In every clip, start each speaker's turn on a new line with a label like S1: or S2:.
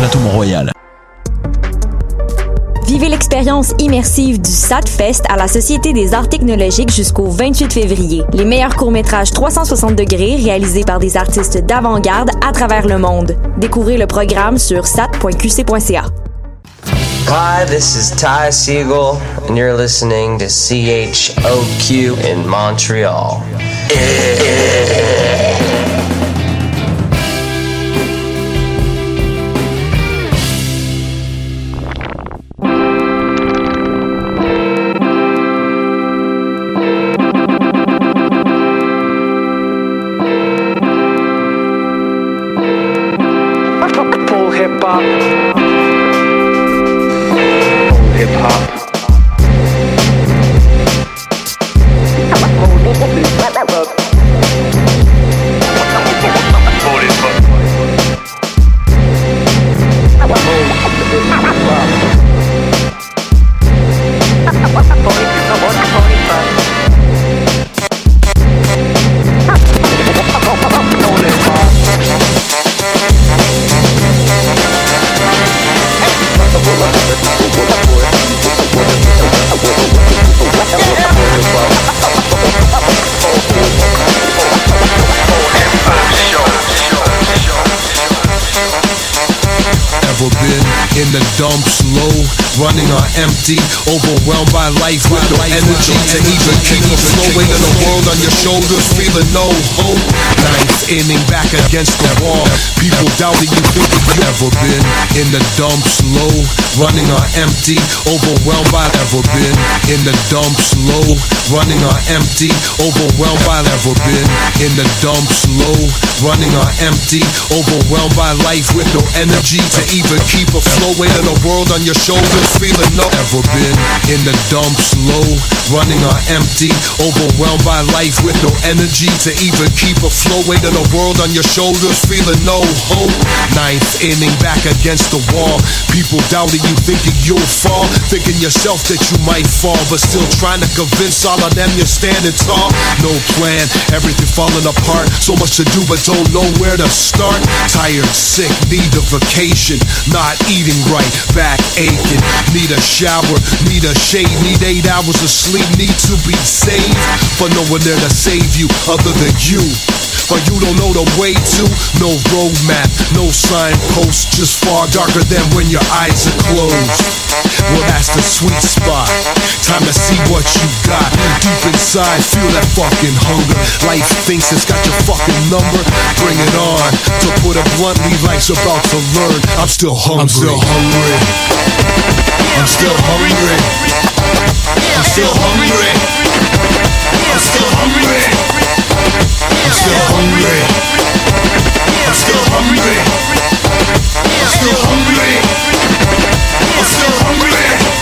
S1: Plateau Mont-Royal.
S2: Vivez l'expérience immersive du SATFest à la Société des arts technologiques jusqu'au 28 février. Les meilleurs courts-métrages 360 degrés réalisés par des artistes d'avant-garde à travers le monde. Découvrez le programme sur sat.qc.ca.
S3: Hi, this is Ty Siegel, and you're listening to CHOQ in Montreal.
S4: Overwhelmed by life with no energy to even keep afloat, weighing the world on your shoulders, feeling no hope. Ninth inning back against the wall, people doubting you thinking you've ever been in the dumps low, running on empty, overwhelmed by ever been in the dumps low, running on empty, overwhelmed by ever been in the dumps low, running on empty, overwhelmed by life with no energy to even keep afloat, weighing the world on your shoulders, feeling no ever been in the dumps low, running on empty, overwhelmed by life with no energy to even keep a afloat, weighing the world on your shoulders, feeling no hope. Ninth inning back against the wall, people doubting you, thinking you'll fall, thinking yourself that you might fall, but still trying to convince all of them you're standing tall. No plan, everything falling apart, so much to do but don't know where to start. Tired, sick, need a vacation, not eating right, back aching, need a shower, need a shade, need eight hours of sleep, need to be saved, but no one there to save you other than you. But you don't know the way to, no roadmap, no signpost, just far darker than when your eyes are closed. Well, that's the sweet spot. Time to see what you got. Deep inside, feel that fucking hunger. Life thinks it's got your fucking number. Bring it on. To put it bluntly, life's about to learn. I'm still hungry. I'm still hungry. I'm still hungry. I'm still hungry. I'm still hungry. I'm still hungry. I'm still hungry. I'm still hungry. I'm still hungry.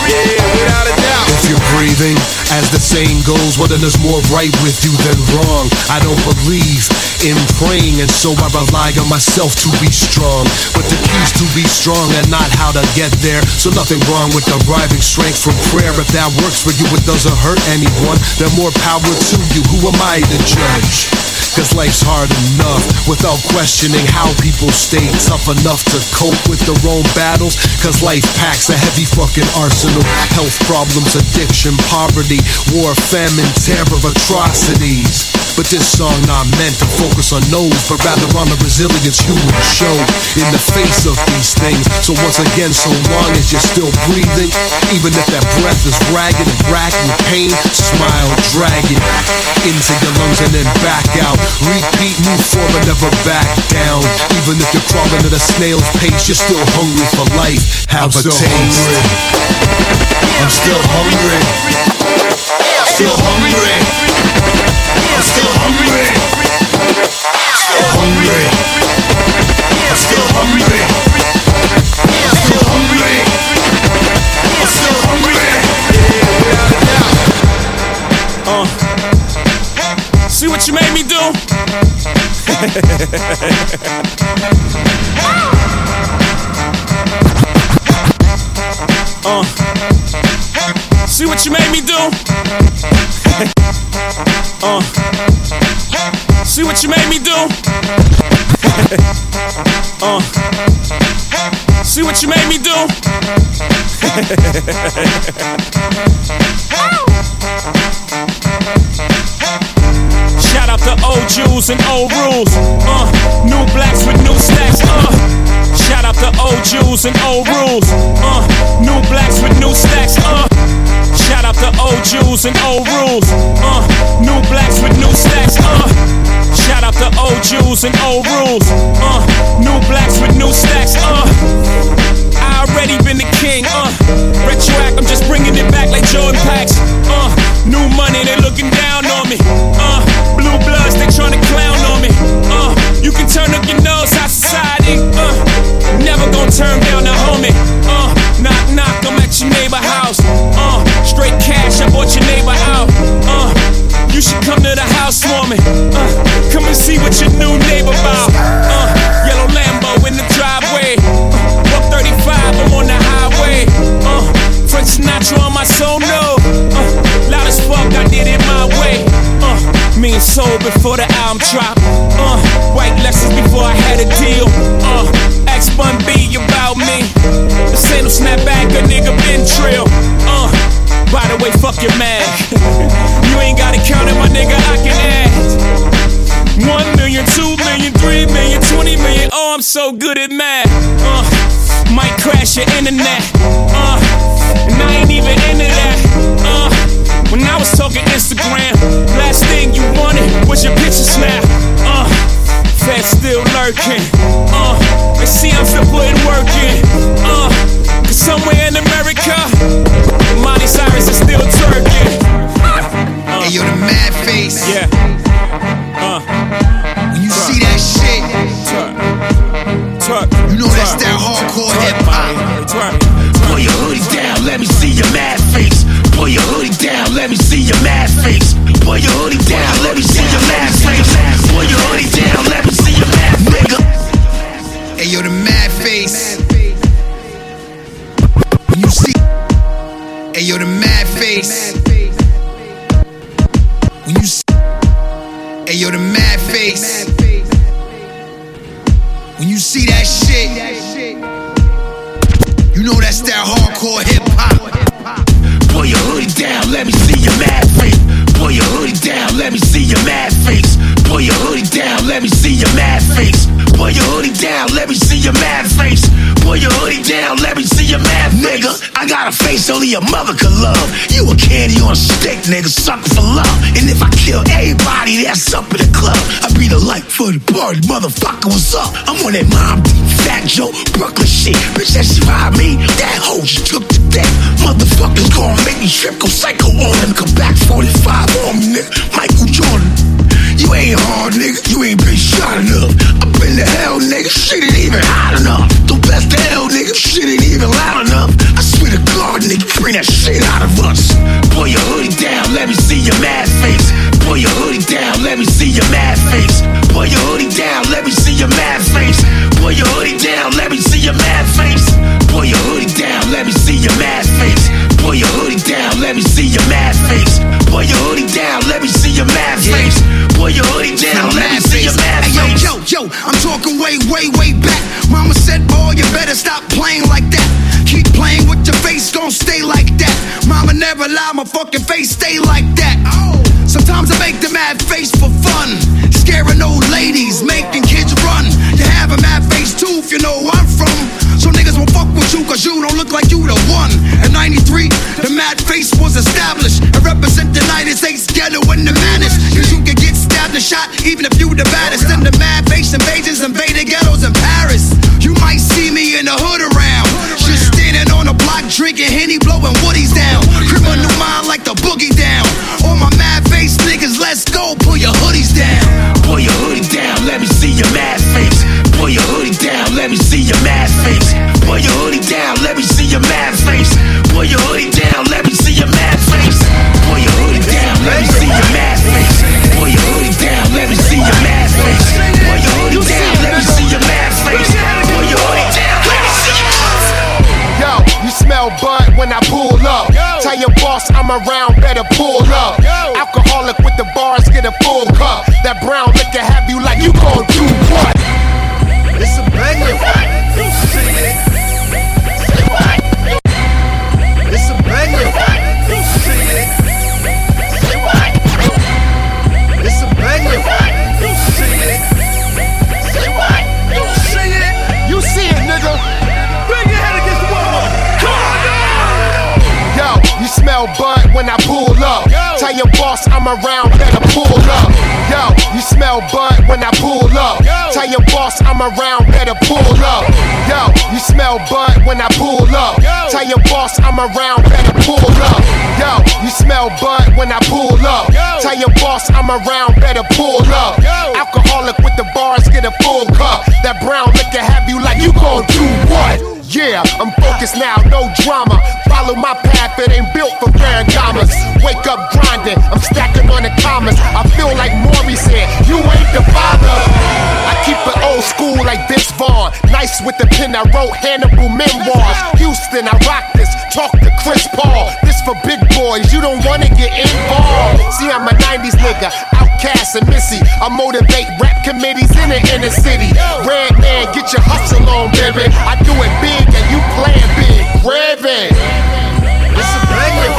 S4: Yeah, without a doubt. If you're breathing, as the saying goes, then there's more right with you than wrong. I don't believe in praying, and so I rely on myself to be strong. But the key's to be strong and not how to get there. So nothing wrong with deriving strength from prayer. If that works for you, it doesn't hurt anyone. Then more power to you. Who am I to judge? Cause life's hard enough without questioning how people stay tough enough to cope with their own battles. Cause life packs a heavy fucking arsenal. Health problems, addiction, poverty, war, famine, terror, atrocities. But this song not meant to focus on those, but rather on the resilience humans show in the face of these things. So once again, so long as you're still breathing, even if that breath is ragged and racking with pain, smile, drag it into your lungs and then back out. Repeat, move forward, never back down. Even if you're crawling at a snail's pace, you're still hungry for life. Have
S5: I'm
S4: a taste.
S5: hungry. I'm still hungry. Still hungry. I'm still hungry. Still hungry. I'm still hungry. Still hungry. I'm still hungry.
S6: Uh. See what you made me do? uh. See what you made me do? uh. See what you made me do? uh. See what you made me do? Shout out to old Jews and old rules. Uh, new blacks with new stacks. Uh, shout out to old Jews and old rules. Uh, new blacks with new stacks. Uh, shout out to old Jews and old rules. Uh, new blacks with new stacks. Uh, shout out to old Jews and old rules. Uh, new blacks with new stacks. Uh, I already been the king. Uh, retroact, I'm just bringing it back like Joe Impacts. Uh, new money, they looking down on me. Uh, blue bloods, they trying to clown on me. Uh, you can turn up your nose, high society. Uh, never gonna turn down a homie. Uh, knock knock, I'm at your neighbor house. Uh, straight cash, I bought your neighbor out. Uh, you should come to the house me. Uh, come and see what your new neighbor about. Uh, yellow Lambo in the driveway. Uh, 135, I'm on the highway. Uh, Frank Sinatra on my soul, no. Uh, loud as fuck, I did it my way. Uh, me and soul before the album drop. Crash your
S7: bud when I pull up. Tell your boss I'm around, better pull up. Yo, you smell bud when I pull up. Tell your boss I'm around, better pull up. Alcoholic with the bars, get a full cup. That brown liquor have you like you gon' do what? Yeah, I'm focused now, no drama. Follow my path, it ain't built for Ferragamas. Wake up grinding, I'm stacking on the commas. I feel like Maury said, you ain't the father. I keep it old school like Vince Vaughn. Nice with the pen, I wrote Hannibal memoirs. Houston, I rock this, talk to Chris Paul. This for big boys, you don't wanna get involved. See, I'm a 90s nigga, OutKast and missy. I motivate rap committees in the inner city. Redman, get your hustle on, baby. I do it big and you playing big. Reverend.
S8: It's a banger.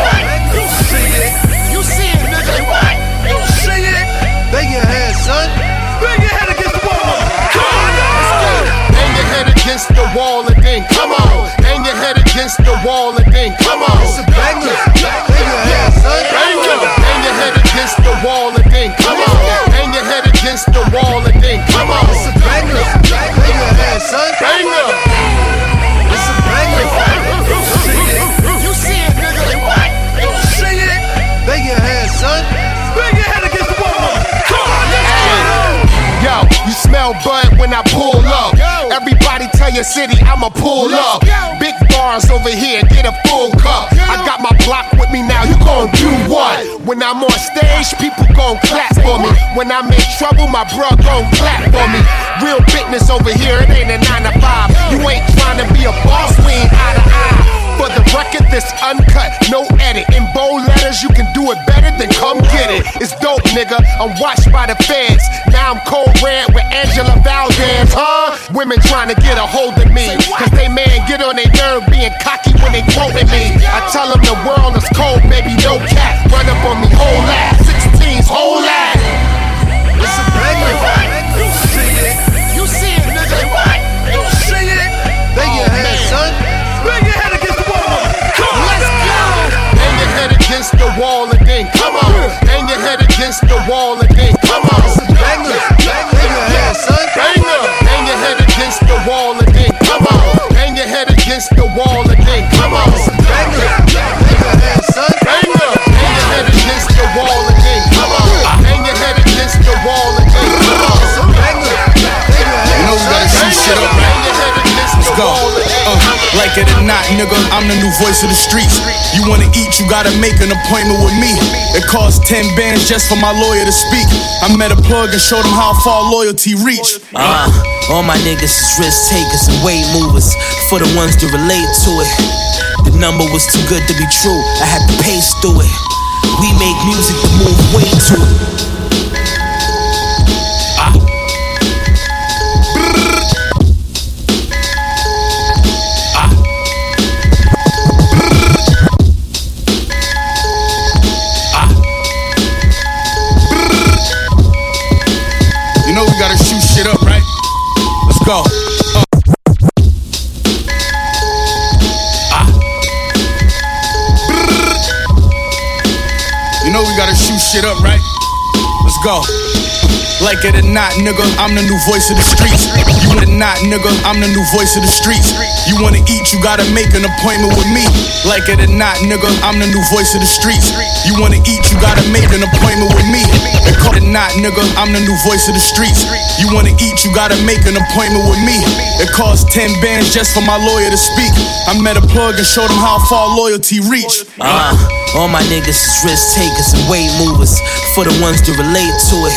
S8: You see it.
S7: You see it, nigga.
S8: You see it. Bang your head, son. Bang your head against the wall.
S7: Hang your head against the wall and then come on. Wall and then come on.
S8: It's a banger. Bang your head, son.
S7: Hang your head against the wall and then come on. Hang your head against the wall and then come on.
S8: It's a banger. Bang your head, son.
S7: Banger.
S8: It's a banger. You see it.
S7: You see it, nigga.
S8: You see it. Bang your head, son. Bang your head against the wall. Come on, nigga.
S7: Yo, you smell bud when I pull up. Your city I'ma pull up. Big bars over here, get a full cup. I got my block with me now, you gon' do what? When I'm on stage, people gon' clap for me. When I'm in trouble, my bro gon' clap for me. Real business over here, it ain't a 9 to 5. You ain't trying to be a boss, we ain't eye to eye. For the record, this uncut, no edit. In bold letters, you can do it better than come get it. It's dope, nigga. I'm watched by the feds. Now I'm cold red with Angela Valdez, huh? Women trying to get a hold of me. Cause they man get on their nerve being cocky when they quoting me. I tell them the world is cold, baby, no cat. Run up on me, whole ass. 16s, whole ass.
S8: It's a banger. Against the wall
S7: and then come on. Hang your head against the wall and then come on.
S8: Banger. Bang your head, son.
S7: Banger! Hang your head against the wall and then come on. Hang your head against the wall and then come on.
S8: Banger. Bang your head, son.
S7: Banger! Hang your head against the wall and then come on. Hang your head against the wall and then come on.
S8: Banger. Bang your head,
S9: You know we gotta
S8: son.
S9: see shit up,
S7: Hang your head against
S9: go. Uh, like it or not, nigga, I'm the new voice of the streets. You wanna eat, you gotta make an appointment with me. It costs 10 bands just for my lawyer to speak. I met a plug and showed him how far loyalty reach.
S10: Uh, all my niggas is risk takers and weight movers. For the ones that relate to it. The number was too good to be true. I had to pace through it. We make music to move weight to it.
S9: Go. Like it or not, nigga, I'm the new voice of the streets. You wanna not, nigga, I'm the new voice of the streets. You wanna eat, you gotta make an appointment with me. Like it or not, nigga, I'm the new voice of the streets. You wanna eat, you gotta make an appointment with me. And call it not, nigga, I'm the new voice of the streets. You wanna eat, you gotta make an appointment with me. It costs 10 bands just for my lawyer to speak. I met a plug and showed him how far loyalty reach.
S10: Uh, all my niggas is risk takers and weight movers. For the ones that relate to it.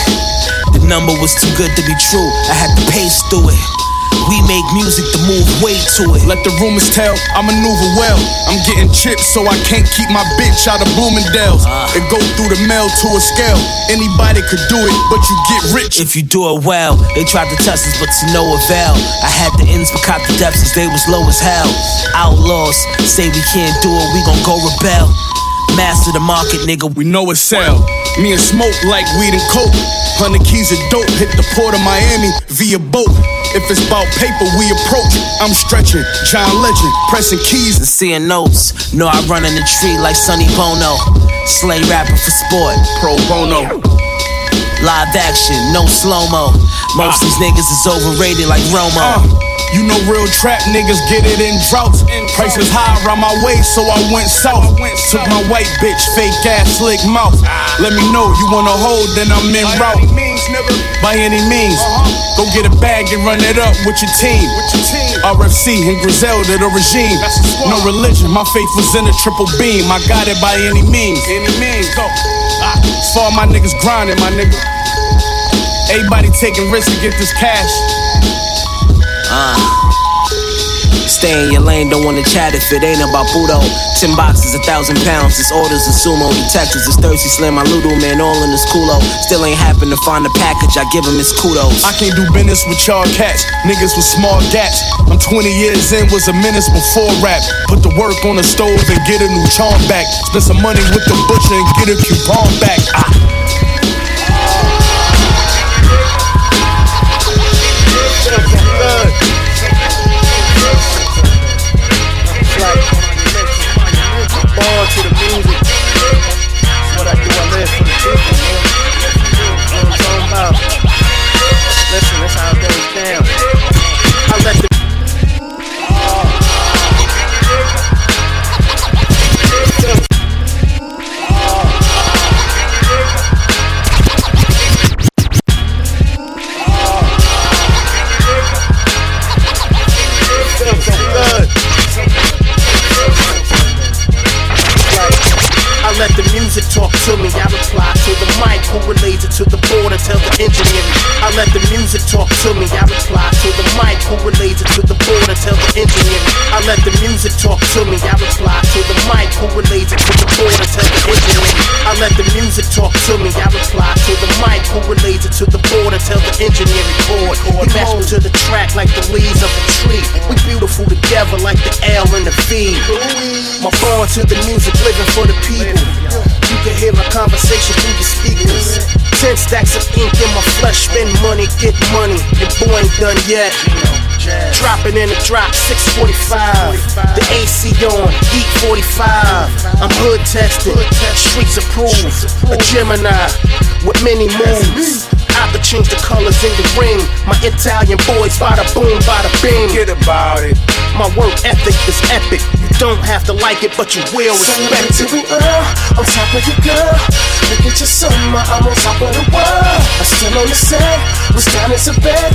S10: The number was too good to be true. I had to pace through it. We make music to move weight to it.
S9: Let the rumors tell, I maneuver well. I'm getting chips, so I can't keep my bitch out of Bloomingdale's. Uh. It go through the mail to a scale. Anybody could do it, but you get rich.
S10: If you do it well, they tried to test us, but to no avail. I had the ends, but caught the depths as they was low as hell. Outlaws say we can't do it, we gon' go rebel. Master the market, nigga.
S9: We know it sell. Me and smoke like weed and coke. Hundred keys of dope hit the port of Miami via boat. If it's about paper, we approach. I'm stretching, John Legend, pressing keys
S10: and seeing notes. Know I run in the tree like Sonny Bono. Slay rapper for sport.
S9: Pro bono.
S10: Live action, no slow mo. Most these niggas is overrated like Romo.
S9: Uh, you know real trap niggas get it in droughts. Prices high around my way, so I went south. Took my white bitch, fake ass, slick mouth. Let me know you wanna hold, then I'm in route. By any means, go get a bag and run it up with your team. RFC and Griselda, the regime. No religion, my faith was in a triple beam. I got it by any means. Any means, go. For all my niggas grinding, my nigga. Everybody taking risks to get this cash.
S10: Uh. Stay in your lane, don't wanna chat if it ain't about Budo. Ten boxes, a thousand pounds, this orders a sumo. Detectives is thirsty, slam my Ludo, man, all in this culo. Still ain't happen to find a package, I give him his kudos.
S9: I can't do business with y'all cats, niggas with small gaps. I'm 20 years in, was a menace before rap. Put the work on the stove and get a new charm back. Spend some money with the butcher and get a coupon back. Ah.
S11: Spend money, get money. Your boy ain't done yet. Dropping in the drop, 645. The AC on, heat 45. I'm hood tested, streets approved. A Gemini with many moves. I could change the colors in the ring. My Italian boys, bada boom, bada bing.
S9: Get about it.
S11: My work ethic is epic. You don't have to like it, but you will respect it.
S12: the earl, on top of your girl. Look at your summer, I'm on top of the world. I'm still on the set, was down as a bed.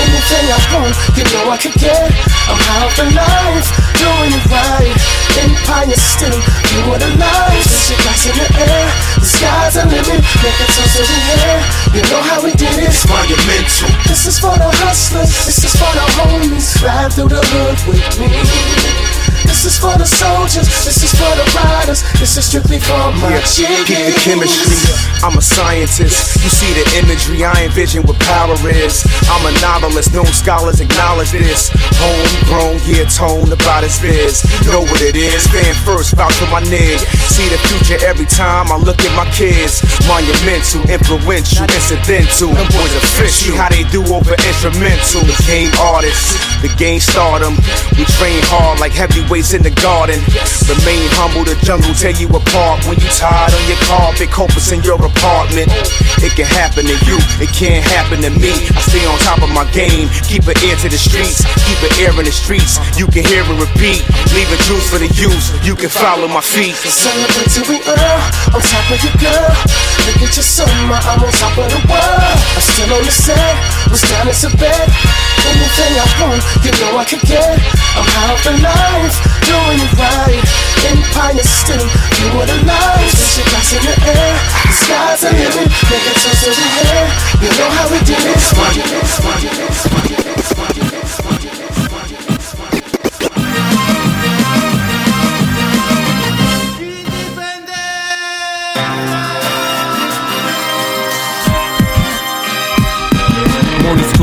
S12: Anything I want, you know I can get. I'm high off the life, doing it right. Empire still, you were the light. Switch your glass in the air, the sky's the limit. Make a toast to the air. You know how we did it.
S13: Monumental.
S12: This is for the hustlers, this is for the homies. Ride through the hood with me. This is for the soldiers, this is for the riders, this is strictly for my
S14: Yeah,
S12: chicks.
S14: peep the chemistry. I'm a scientist. You see the imagery, I envision what power is. I'm a novelist, known scholars acknowledge this. Homegrown, yeah, tone about his biz. Know what it is, fan first, vouch for my nig. See the future every time I look at my kids. Monumental, influential, incidental. Them boys official. See how they do over instrumental. Game artists, the game stardom. We train hard like heavyweights in the garden. Remain humble, the jungle tear you apart. When you tired on your carpet, copus in your apartment. It can happen to you, it can't happen to me. I stay on top of my game, keep an ear to the streets, keep an ear in the streets. You can hear it repeat, leaving juice for the use. You can follow my feet.
S12: Celebrate till we earn, on top of your girl. Look at your summer, I'm on top of the world. I'm still on the set, was down as a bed. Anything I want, you know I could get. I'm off the life, doing it right. Empire State, you were the light. Your glass in the air, the sky's the limit. Make a toast to the air, you know how we did it.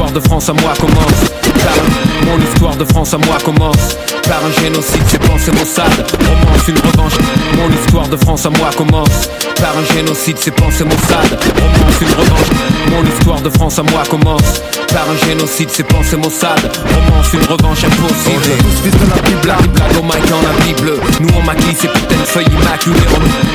S15: De France à moi commence Mon histoire de France à moi commence Par un génocide, c'est pensé Mossad. Romance, une revanche. Mon histoire de France à moi commence Par un génocide, c'est pensé Mossad. Romance, une revanche. Mon histoire de France à moi commence Par un génocide, c'est pensé Mossad. Romance, une revanche impossible. Tous fils de la Bible Blague, blague au en la Bible. Nous on maquille ces putains de feuilles immaculées.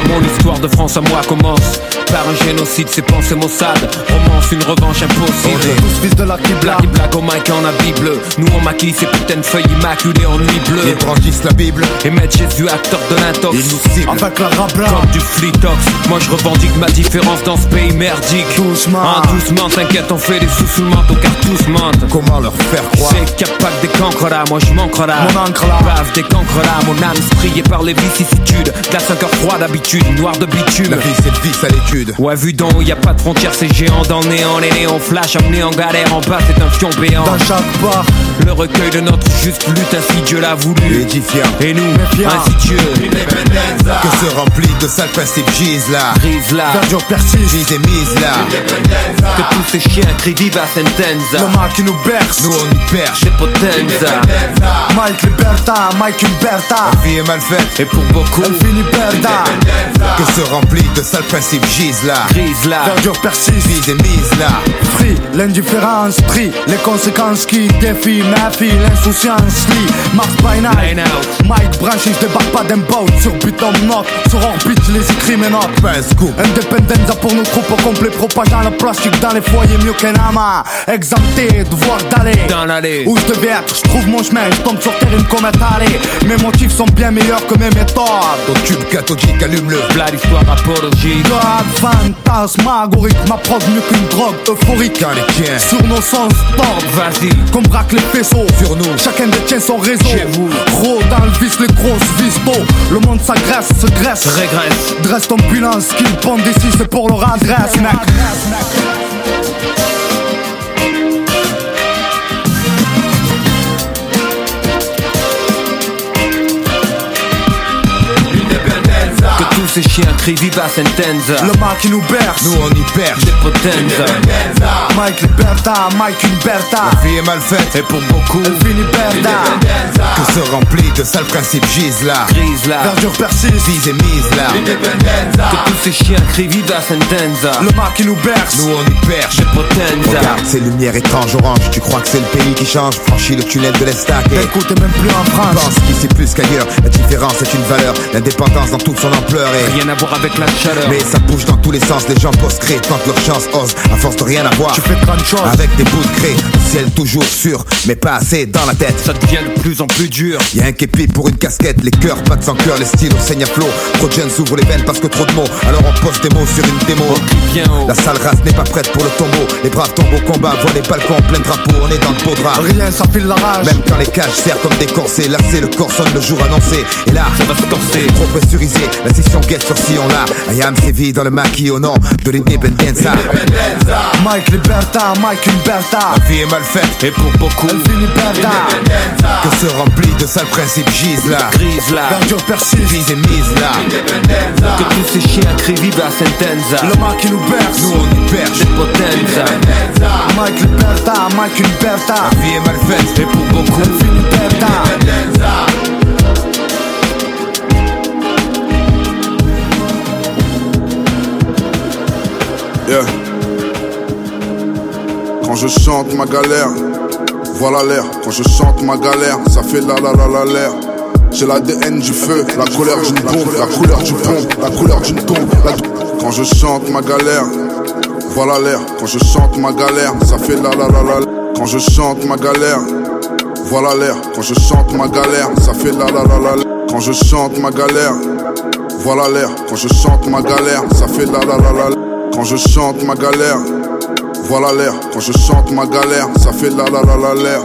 S15: Mon histoire de France à moi commence Par un génocide, c'est pensé Mossad Romance, une revanche impossible. Tous fils de la Bible Blague, blague au mic en la Bible Nous on maquille ces putains de feuilles immaculées en nuit bleue.
S16: Ils brandissent la Bible.
S15: Et mettent Jésus acteur de l'intox.
S16: Ils nous ciblent.
S15: Avec la Comme du flitox Moi je revendique ma différence dans ce pays merdique. Doucement. Hein, Doucement t'inquiète on fait des sous sous le manteau car tous mentent
S16: Comment leur faire croire?
S15: C'est que des cancres là Moi je manquerai là.
S16: Mon encre là.
S15: Bave des cancres là Mon âme striée par les vicissitudes. Glace un cœur froid d'habitude Noir de bitume.
S16: La vie c'est le vice à l'étude
S15: Ouais vu d'en haut y a pas de frontières C'est géant. Dans le néant Les néons flash amenés en galère En bas c'est un fion béant.
S16: Dans chaque bar
S15: Le recueil de notre juste lutte Ainsi Dieu l'a voulu.
S16: Édifiant.
S15: Et nous ainsi Dieu.
S16: Que se remplit de sales principes gisent là.
S15: Brise là.
S16: Verdure persiste. Gise et mise là.
S15: Que tous ces chiens crient viva sentenza.
S16: Le mal qui nous berce. Nous on y perche.
S15: C'est potenza.
S16: Mike Liberta Mike Liberta. La vie est mal faite.
S15: Et pour beaucoup
S16: Elle finit perda Que se remplit de sales principes gisent là
S15: Grise là
S16: Verdure persiste. Et mise là
S17: Free, l'indifférence prie les conséquences qui défient ma fille, l'insouciance lit. Mars by night, Mike Branch, je débarque pas d'un boat. Sur Buton Knock, sur orbite les écrits
S16: un scoop.
S17: Independenza pour nos troupes au complet, propageant le plastique dans les foyers mieux qu'un amas. Exempté, devoir d'aller.
S15: Dans l'allée
S17: où je devais être, je trouve mon chemin, je tombe sur terre une comète allée Mes motifs sont bien meilleurs que mes méthodes.
S16: Ton tube cathodique allume-le
S15: Plat d'histoire apologique
S17: God, fantasmagorique, m'approche mieux qu'une drogue euphorique.
S16: Quand les tiens.
S17: Sur nos sens tordent
S15: Vas-y.
S17: Qu'on braque les faisceaux.
S16: Sur nous.
S17: Chacun détient son réseau.
S15: Chez vous.
S17: Gros dans le vice, les grosses vis d'eau Le monde s'agresse, se graisse.
S15: Régresse.
S17: Dresse ton bilan, ce qu'ils pondent d'ici c'est pour leur adresse mec
S15: tous ces chiens crient viva sentenza.
S17: Le mal qui nous berce.
S16: Nous on y perche
S15: C'est potenza.
S17: Mike Liberta, Mike Liberta.
S16: La vie est mal faite
S15: Et pour beaucoup
S17: Elle finit perda
S16: Que se remplit de sales principes gisent là
S15: Grise là
S17: Verdure persiste.
S16: Vise et mise là
S15: Que tous ces chiens crient viva sentenza.
S17: Le mal qui nous berce.
S16: Nous on y perche
S15: C'est potenza.
S16: Regarde ces lumières étranges oranges. Tu crois que c'est le pays qui change? Franchis le tunnel de l'Estac et
S17: Écoute, t'es même plus en France.
S16: pense qu'ici plus qu'ailleurs La différence est une valeur. L'indépendance dans toute son ampleur
S15: Rien à voir avec la chaleur.
S16: Mais ça bouge dans tous les sens, les gens posent créent, tentent leur chance, osent, à force de rien avoir.
S17: Tu fais plein de choses.
S16: Avec des bouts de craie, Ciel toujours sûr, mais pas assez dans la tête.
S15: Ça devient de plus en plus dur.
S16: Y'a un képi pour une casquette, les cœurs battent sans cœur, les stylos saignent à flot. Trop de jeunes s'ouvrent les veines parce que trop de mots. Alors on poste des mots sur une démo. La sale race n'est pas prête pour le tombeau. Les braves tombent au combat, voient les balcons plein de drapeaux. On est dans le beau drap.
S17: Rien, ça file la rage.
S16: Même quand les cages serrent comme des corsets, lassé, le corps sonne le jour annoncé. Et là,
S15: ça va se corser.
S16: Trop pressurisé, la session guette sur sillon là. I am sévi dans le maquis au nom de l'independenza.
S17: Mike Liberta, Mike Liberta.
S16: La vie est mal faite,
S15: et pour beaucoup.
S16: Que se remplit de sales principes gise là.
S15: Grise là.
S17: Verdure persiste.
S16: Vise et mise là.
S15: Que tous ces chiens crient viva sentenza.
S17: Le maquis nous berce.
S16: Nous on nous perche.
S15: Des potenza.
S17: Mike Liberta, Mike Liberta.
S16: La vie est mal faite,
S15: et pour beaucoup,
S17: Liberta.
S18: Yeah. Quand je chante ma galère, voilà l'air. Quand je chante ma galère, ça fait la la la la l'air. J'ai l'ADN du feu, la colère d'une bombe, la couleur du pont, la couleur d'une tombe. la- Quand je chante ma galère, voilà l'air. Quand je chante ma galère, ça fait la la la la. Quand je chante ma galère, voilà l'air. Quand je chante ma galère, ça fait la la la la. Quand je chante ma galère, voilà l'air. Quand je chante ma galère, ça fait la la la la. Quand je chante ma galère, voilà l'air. Quand je chante ma galère, ça fait la la la la l'air.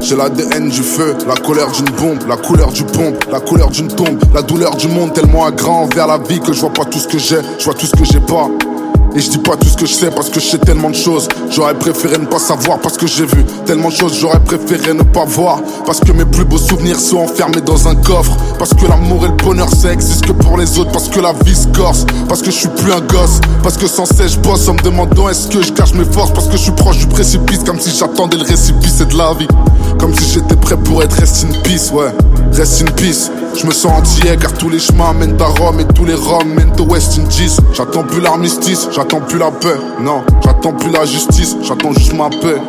S18: J'ai l'ADN du feu, la colère d'une bombe, la couleur du pompe, la couleur d'une tombe, la douleur du monde tellement à grand envers la vie que je vois pas tout ce que j'ai, je vois tout ce que j'ai pas. Et je dis pas tout ce que je sais parce que je sais tellement de choses. J'aurais préféré ne pas savoir parce que j'ai vu tellement de choses. J'aurais préféré ne pas voir parce que mes plus beaux souvenirs sont enfermés dans un coffre. Parce que l'amour et le bonheur ça existe que pour les autres. Parce que la vie se corse. Parce que je suis plus un gosse. Parce que sans cesse je bosse en me demandant est-ce que je cache mes forces. Parce que je suis proche du précipice comme si j'attendais le récipice et de la vie. Comme si j'étais prêt pour être rest in peace, ouais. Rest in peace. Je me sens entier car tous les chemins mènent à Rome et tous les Roms mènent au West Indies. J'attends plus l'armistice, j'attends plus la paix. Non, j'attends plus la justice, j'attends juste ma paix.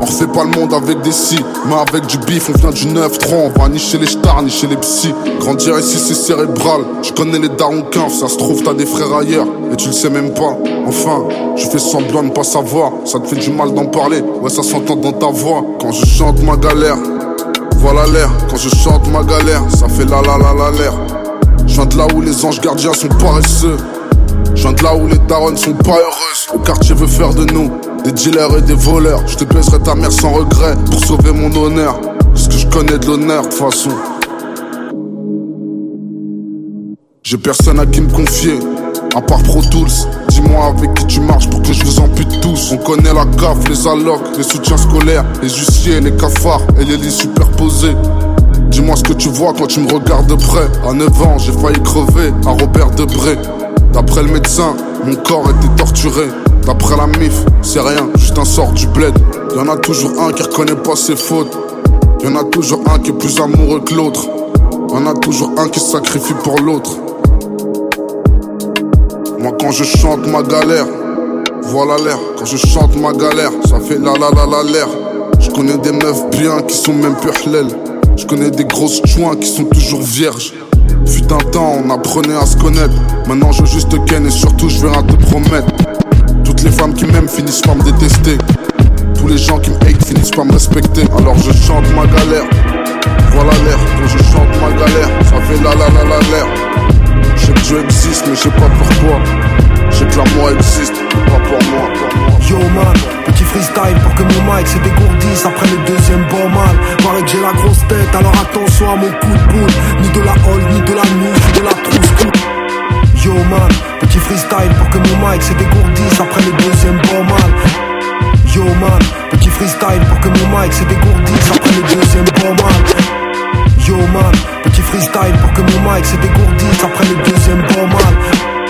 S18: On refait pas le monde avec des si, mais avec du bif, on vient du 9-3, on va ni chez les stars, ni chez les psys. Grandir ici c'est cérébral, je connais les darons quinf, ça se trouve t'as des frères ailleurs, et tu le sais même pas. Enfin, je fais semblant de ne pas savoir, ça te fait du mal d'en parler, ouais ça s'entend dans ta voix. Quand je chante ma galère, voilà l'air, quand je chante ma galère, ça fait la la la la l'air. Je viens de là où les anges gardiens sont paresseux. Je viens de là où les darons sont pas heureuses. Le quartier veut faire de nous des dealers et des voleurs. Je te baiserai ta mère sans regret pour sauver mon honneur. Parce que je connais de l'honneur de façon. J'ai personne à qui me confier, à part Pro Tools. Dis-moi avec qui tu marches pour que je vous ampute tous. On connaît la CAF, les allocs, les soutiens scolaires, les huissiers, les cafards et les lits superposés. Dis-moi ce que tu vois quand tu me regardes de près. À 9 ans, j'ai failli crever à Robert Debré. D'après le médecin, mon corps était torturé. D'après la MIF, c'est rien, juste un sort du bled. Y'en a toujours un qui reconnaît pas ses fautes. Y'en a toujours un qui est plus amoureux que l'autre. Y'en a toujours un qui sacrifie pour l'autre. Moi quand je chante ma galère, voilà l'air. Quand je chante ma galère, ça fait la la la la l'air. Je connais des meufs bien qui sont même plus halal. Je connais des grosses joints qui sont toujours vierges. Fut un temps, on apprenait à se connaître. Maintenant, je veux juste te ken et surtout, je vais rien te promettre. Toutes les femmes qui m'aiment finissent par me détester. Tous les gens qui me hate finissent par me respecter. Alors je chante ma galère. Voilà l'air. Quand je chante ma galère, ça fait la la la la l'air. Je sais que Dieu existe, mais je sais pas pourquoi. Je sais que l'amour existe, mais pas pour moi.
S17: Yo man, petit freestyle pour que mon mic se dégourdisse après le deuxième bon mal. Paraît que j'ai la grosse tête, alors attention à mon coup de boule. Ni de la hall, ni de la ni de la trousse. Yo man, petit freestyle pour que mon mic se dégourdisse après le deuxième bon mal. Yo man, petit freestyle pour que mon mic se dégourdisse après le deuxième bon mal. Yo man, petit freestyle pour que mon mic se dégourdisse après le deuxième bon mal.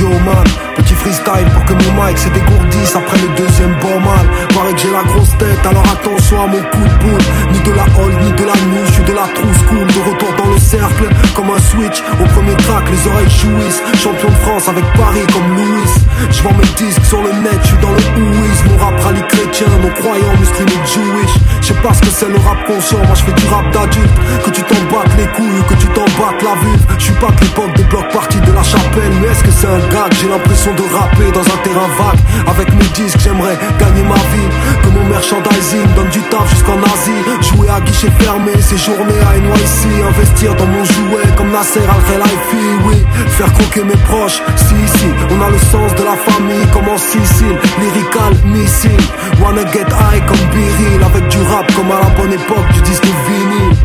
S17: Petit freestyle pour que mon mic se dégourdisse après le deuxième bon mal. Paraît que j'ai la grosse tête, alors attention à mon coup de boule. Ni de la hall, ni de la nuit, je suis de la trousse cool. De retour dans le cercle, comme un switch. Au premier track, les oreilles jouissent. Champion de France avec Paris comme Louis. Je vends mes disques sur le net, je suis dans le ouïs. Mon rap rallye chrétien, nos croyants musulmans Jewish. Je sais pas ce que c'est le rap conscient, moi je fais du rap d'adulte. Que tu t'en battes les couilles, que tu t'en battes la vulve. Je suis pas de l'époque des blocs partis de la chapelle, mais est-ce que c'est un J'ai l'impression de rapper dans un terrain vague. Avec mes disques, j'aimerais gagner ma vie. Que mon merchandising, donne du taf jusqu'en Asie. Jouer à guichet fermé, séjourner à NYC. Investir dans mon jouet comme Nasser Al-Khelaifi, oui. Faire croquer mes proches, si, si. On a le sens de la famille comme en Sicile. Lyrical, missile. Wanna get high comme Biril. Avec du rap comme à la bonne époque du disque vinyle.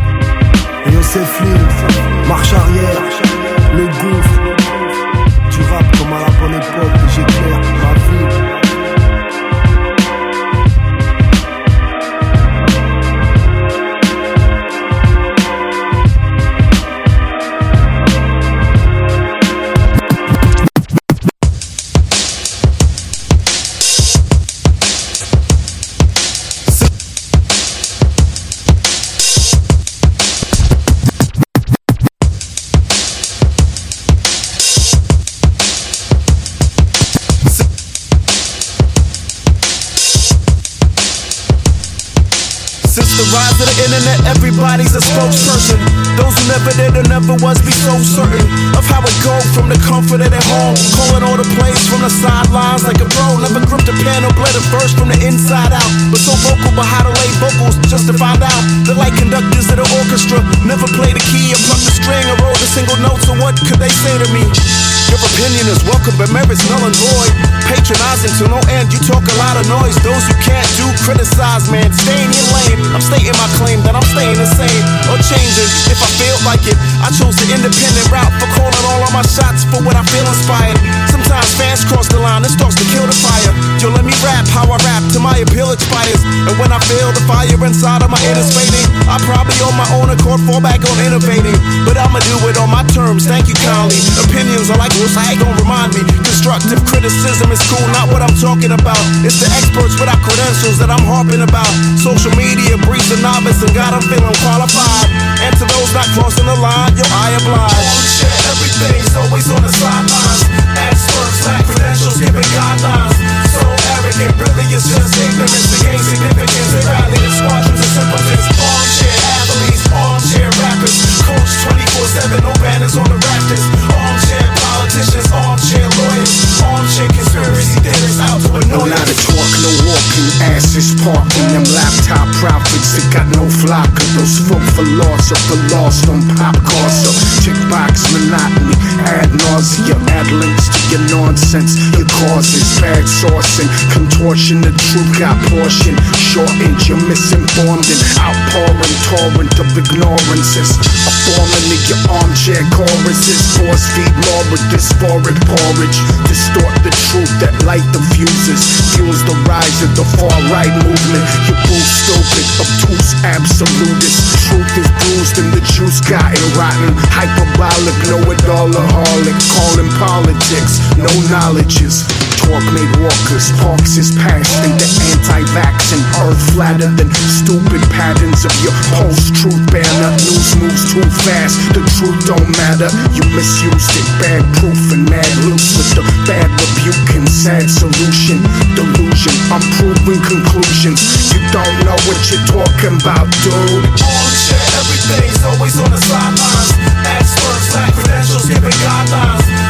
S17: Et Yosef marche arrière, le gouffre. Bonne j'éclaire
S19: criticize, man. Staying in lane. I'm stating my claim that I'm staying the same or changing if I feel like it. I chose the independent route for calling all of my shots for what I feel inspired. Sometimes fans cross the line and starts to kill the fire. Rap how I rap till my appeal expires. And when I feel the fire inside of my inner's fading, I probably on my own accord fall back on innovating. But I'ma do it on my terms. Thank you kindly. Opinions are like rules, I ain't gon' remind me. Constructive criticism is cool, not what I'm talking about. It's the experts without credentials that I'm harping about. Social media breeds the novice and got them feeling qualified. And to those not crossing the line, yo, I oblige. Shit, everything's always on the sidelines. Experts lack credentials, giving guidelines. So arrogant, really it's just ignorance significance. They rally the squadrons of simpletons. Armchair athletes, armchair rappers. Coach 24-7, no banners on the rafters. Armchair politicians, armchair lawyers. Armchair conspiracy theorists out to
S5: No
S19: annoy
S5: lot of talk, no walking, asses parking. Them laptop prophets that got no flock of those folk for loss of the lost on pop cars. So tick box monotony, ad nausea, add links your nonsense. Your causes, bad sourcing, contortion. The truth got portion, shortened. You're misinformed and outpouring torrent of ignorances. A forming of your armchair choruses, force feed law with this porridge. Distort the truth that light diffuses, fuels the rise of the far right movement. You bull stupid, obtuse, absolutist. Truth is bruised and the juice gotten rotten. Hyperbolic, know it all aholic. Calling politics, no knowledge is. Talk made walkers, parks is past the anti-vax and earth flatter than stupid patterns of your post-truth banner. News moves too fast, the truth don't matter. You misused it, bad proof and mad loose with the bad rebuke and sad solution. Delusion, I'm proving conclusions. You don't know what you're talking about, dude.
S19: Armchair, everything's always on the sidelines. Experts lack credentials, giving guidelines.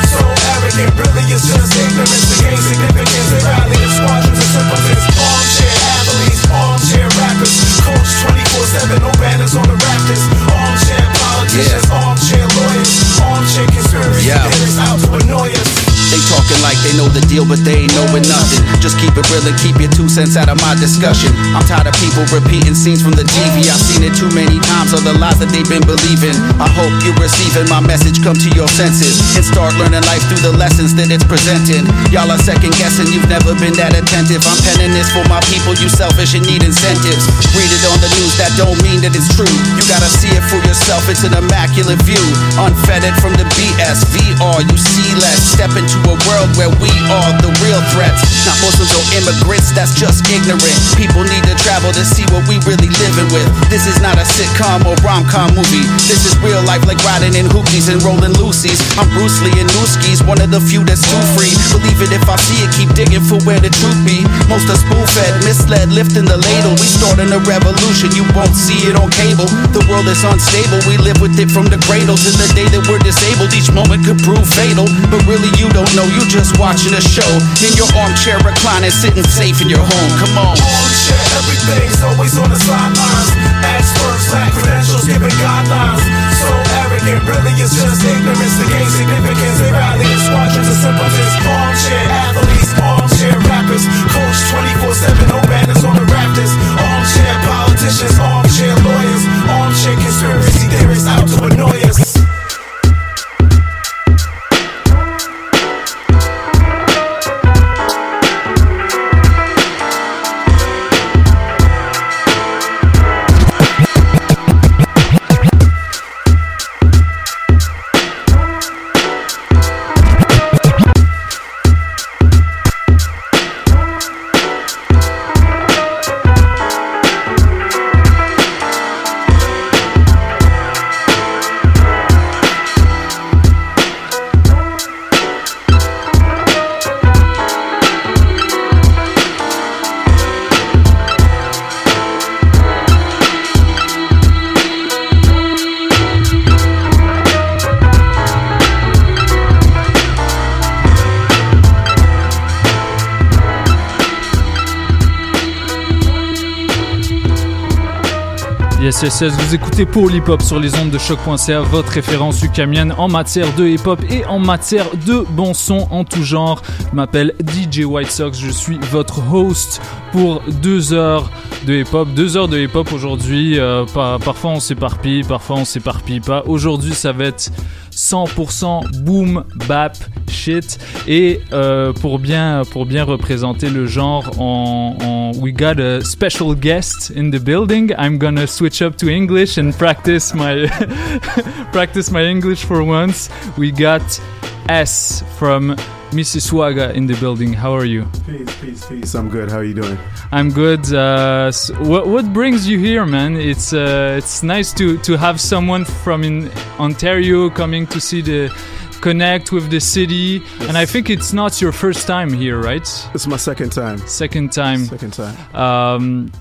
S19: Arrogant, really it's just ignorance to gain significance. They rally the squadrons of simpletons. Armchair athletes, armchair rappers. Coach 24-7, no banners on the rafters. Armchair politicians, armchair lawyers. Armchair conspiracy
S20: Yeah.
S19: theorists out to annoy us.
S20: They like they know the deal, but they ain't knowing nothing. Just keep it real and keep your two cents out of my discussion. I'm tired of people repeating scenes from the TV. I've seen it too many times, all the lies that they've been believing. I hope you're receiving my message, come to your senses, and start learning life through the lessons that it's presenting. Y'all are second guessing, you've never been that attentive. I'm penning this for my people, you selfish and need incentives. Read it on the news, that don't mean that it's true. You gotta see it for yourself, it's an immaculate view. Unfettered from the BS, VR, you see less. Step into a world where we are the real threats. Not Muslims or immigrants, that's just ignorant. People need to travel to see what we really living with. This is not a sitcom or rom-com movie. This is real life like riding in hoopies and rolling loosies. I'm Bruce Lee and Nooskies, one of the few that's too free. Believe it if I see it, keep digging for where the truth be. Most are spoon-fed, misled, lifting the ladle. We starting a revolution, you won't see it on cable. The world is unstable, we live with it from the cradle to the day that we're disabled. Each moment could prove fatal, but really you don't know. You just watching a show in your armchair reclining, sitting safe in your home. Come on.
S19: Armchair,
S21: base, always on the sidelines. Experts lack credentials, giving guidelines. So arrogant, really it's just ignorance to gain significance. They rally in squadrons of simpletons, armchair athletes, armchair rappers, coach 24/7, no banners on the rafters. Armchair politicians, armchair lawyers, armchair conspiracy theorists out to annoy
S22: vous écoutez pour l'hip-hop sur les ondes de choc.ca, votre référence ukamienne en matière de hip-hop et en matière de bon son en tout genre. Je m'appelle DJ White Sox, je suis votre host pour deux heures de hip-hop. Deux heures de hip-hop aujourd'hui, euh, par- parfois on s'éparpille, parfois on s'éparpille pas. Aujourd'hui ça va être 100% boom bap shit. Et euh, pour bien pour bien représenter le genre on, we got a special guest in the building. I'm gonna switch up to english and practice my practice my english for once. We got s from mississauga in the building how are you
S23: Peace, peace, peace. I'm good. How are you doing?
S22: I'm good. Uh, s what what brings you here, man? It's uh, it's nice to to have someone from in Ontario coming to see the connect with the city, and I think it's not your first time here, right?
S23: It's my second time.
S22: Second time.
S23: Second time.
S22: Um,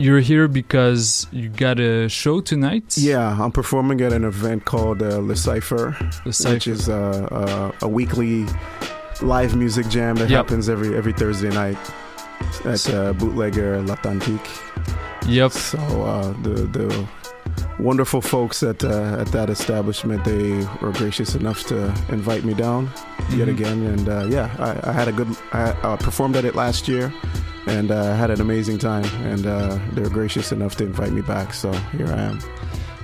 S22: you're here because you got a show tonight.
S23: Yeah, I'm performing at an event called uh, Le Cipher,
S22: Le
S23: which is uh, uh, a weekly live music jam that
S22: Yep.
S23: happens every every Thursday night at uh, Bootlegger L'Authentique.
S22: Yep.
S23: So uh, the the wonderful folks at uh, at that establishment they were gracious enough to invite me down yet
S22: Mhm.
S23: again, and uh, yeah, I, I had a good. I uh, performed at it last year. And uh, had an amazing time, and uh, they were gracious enough to invite me back. So here I am.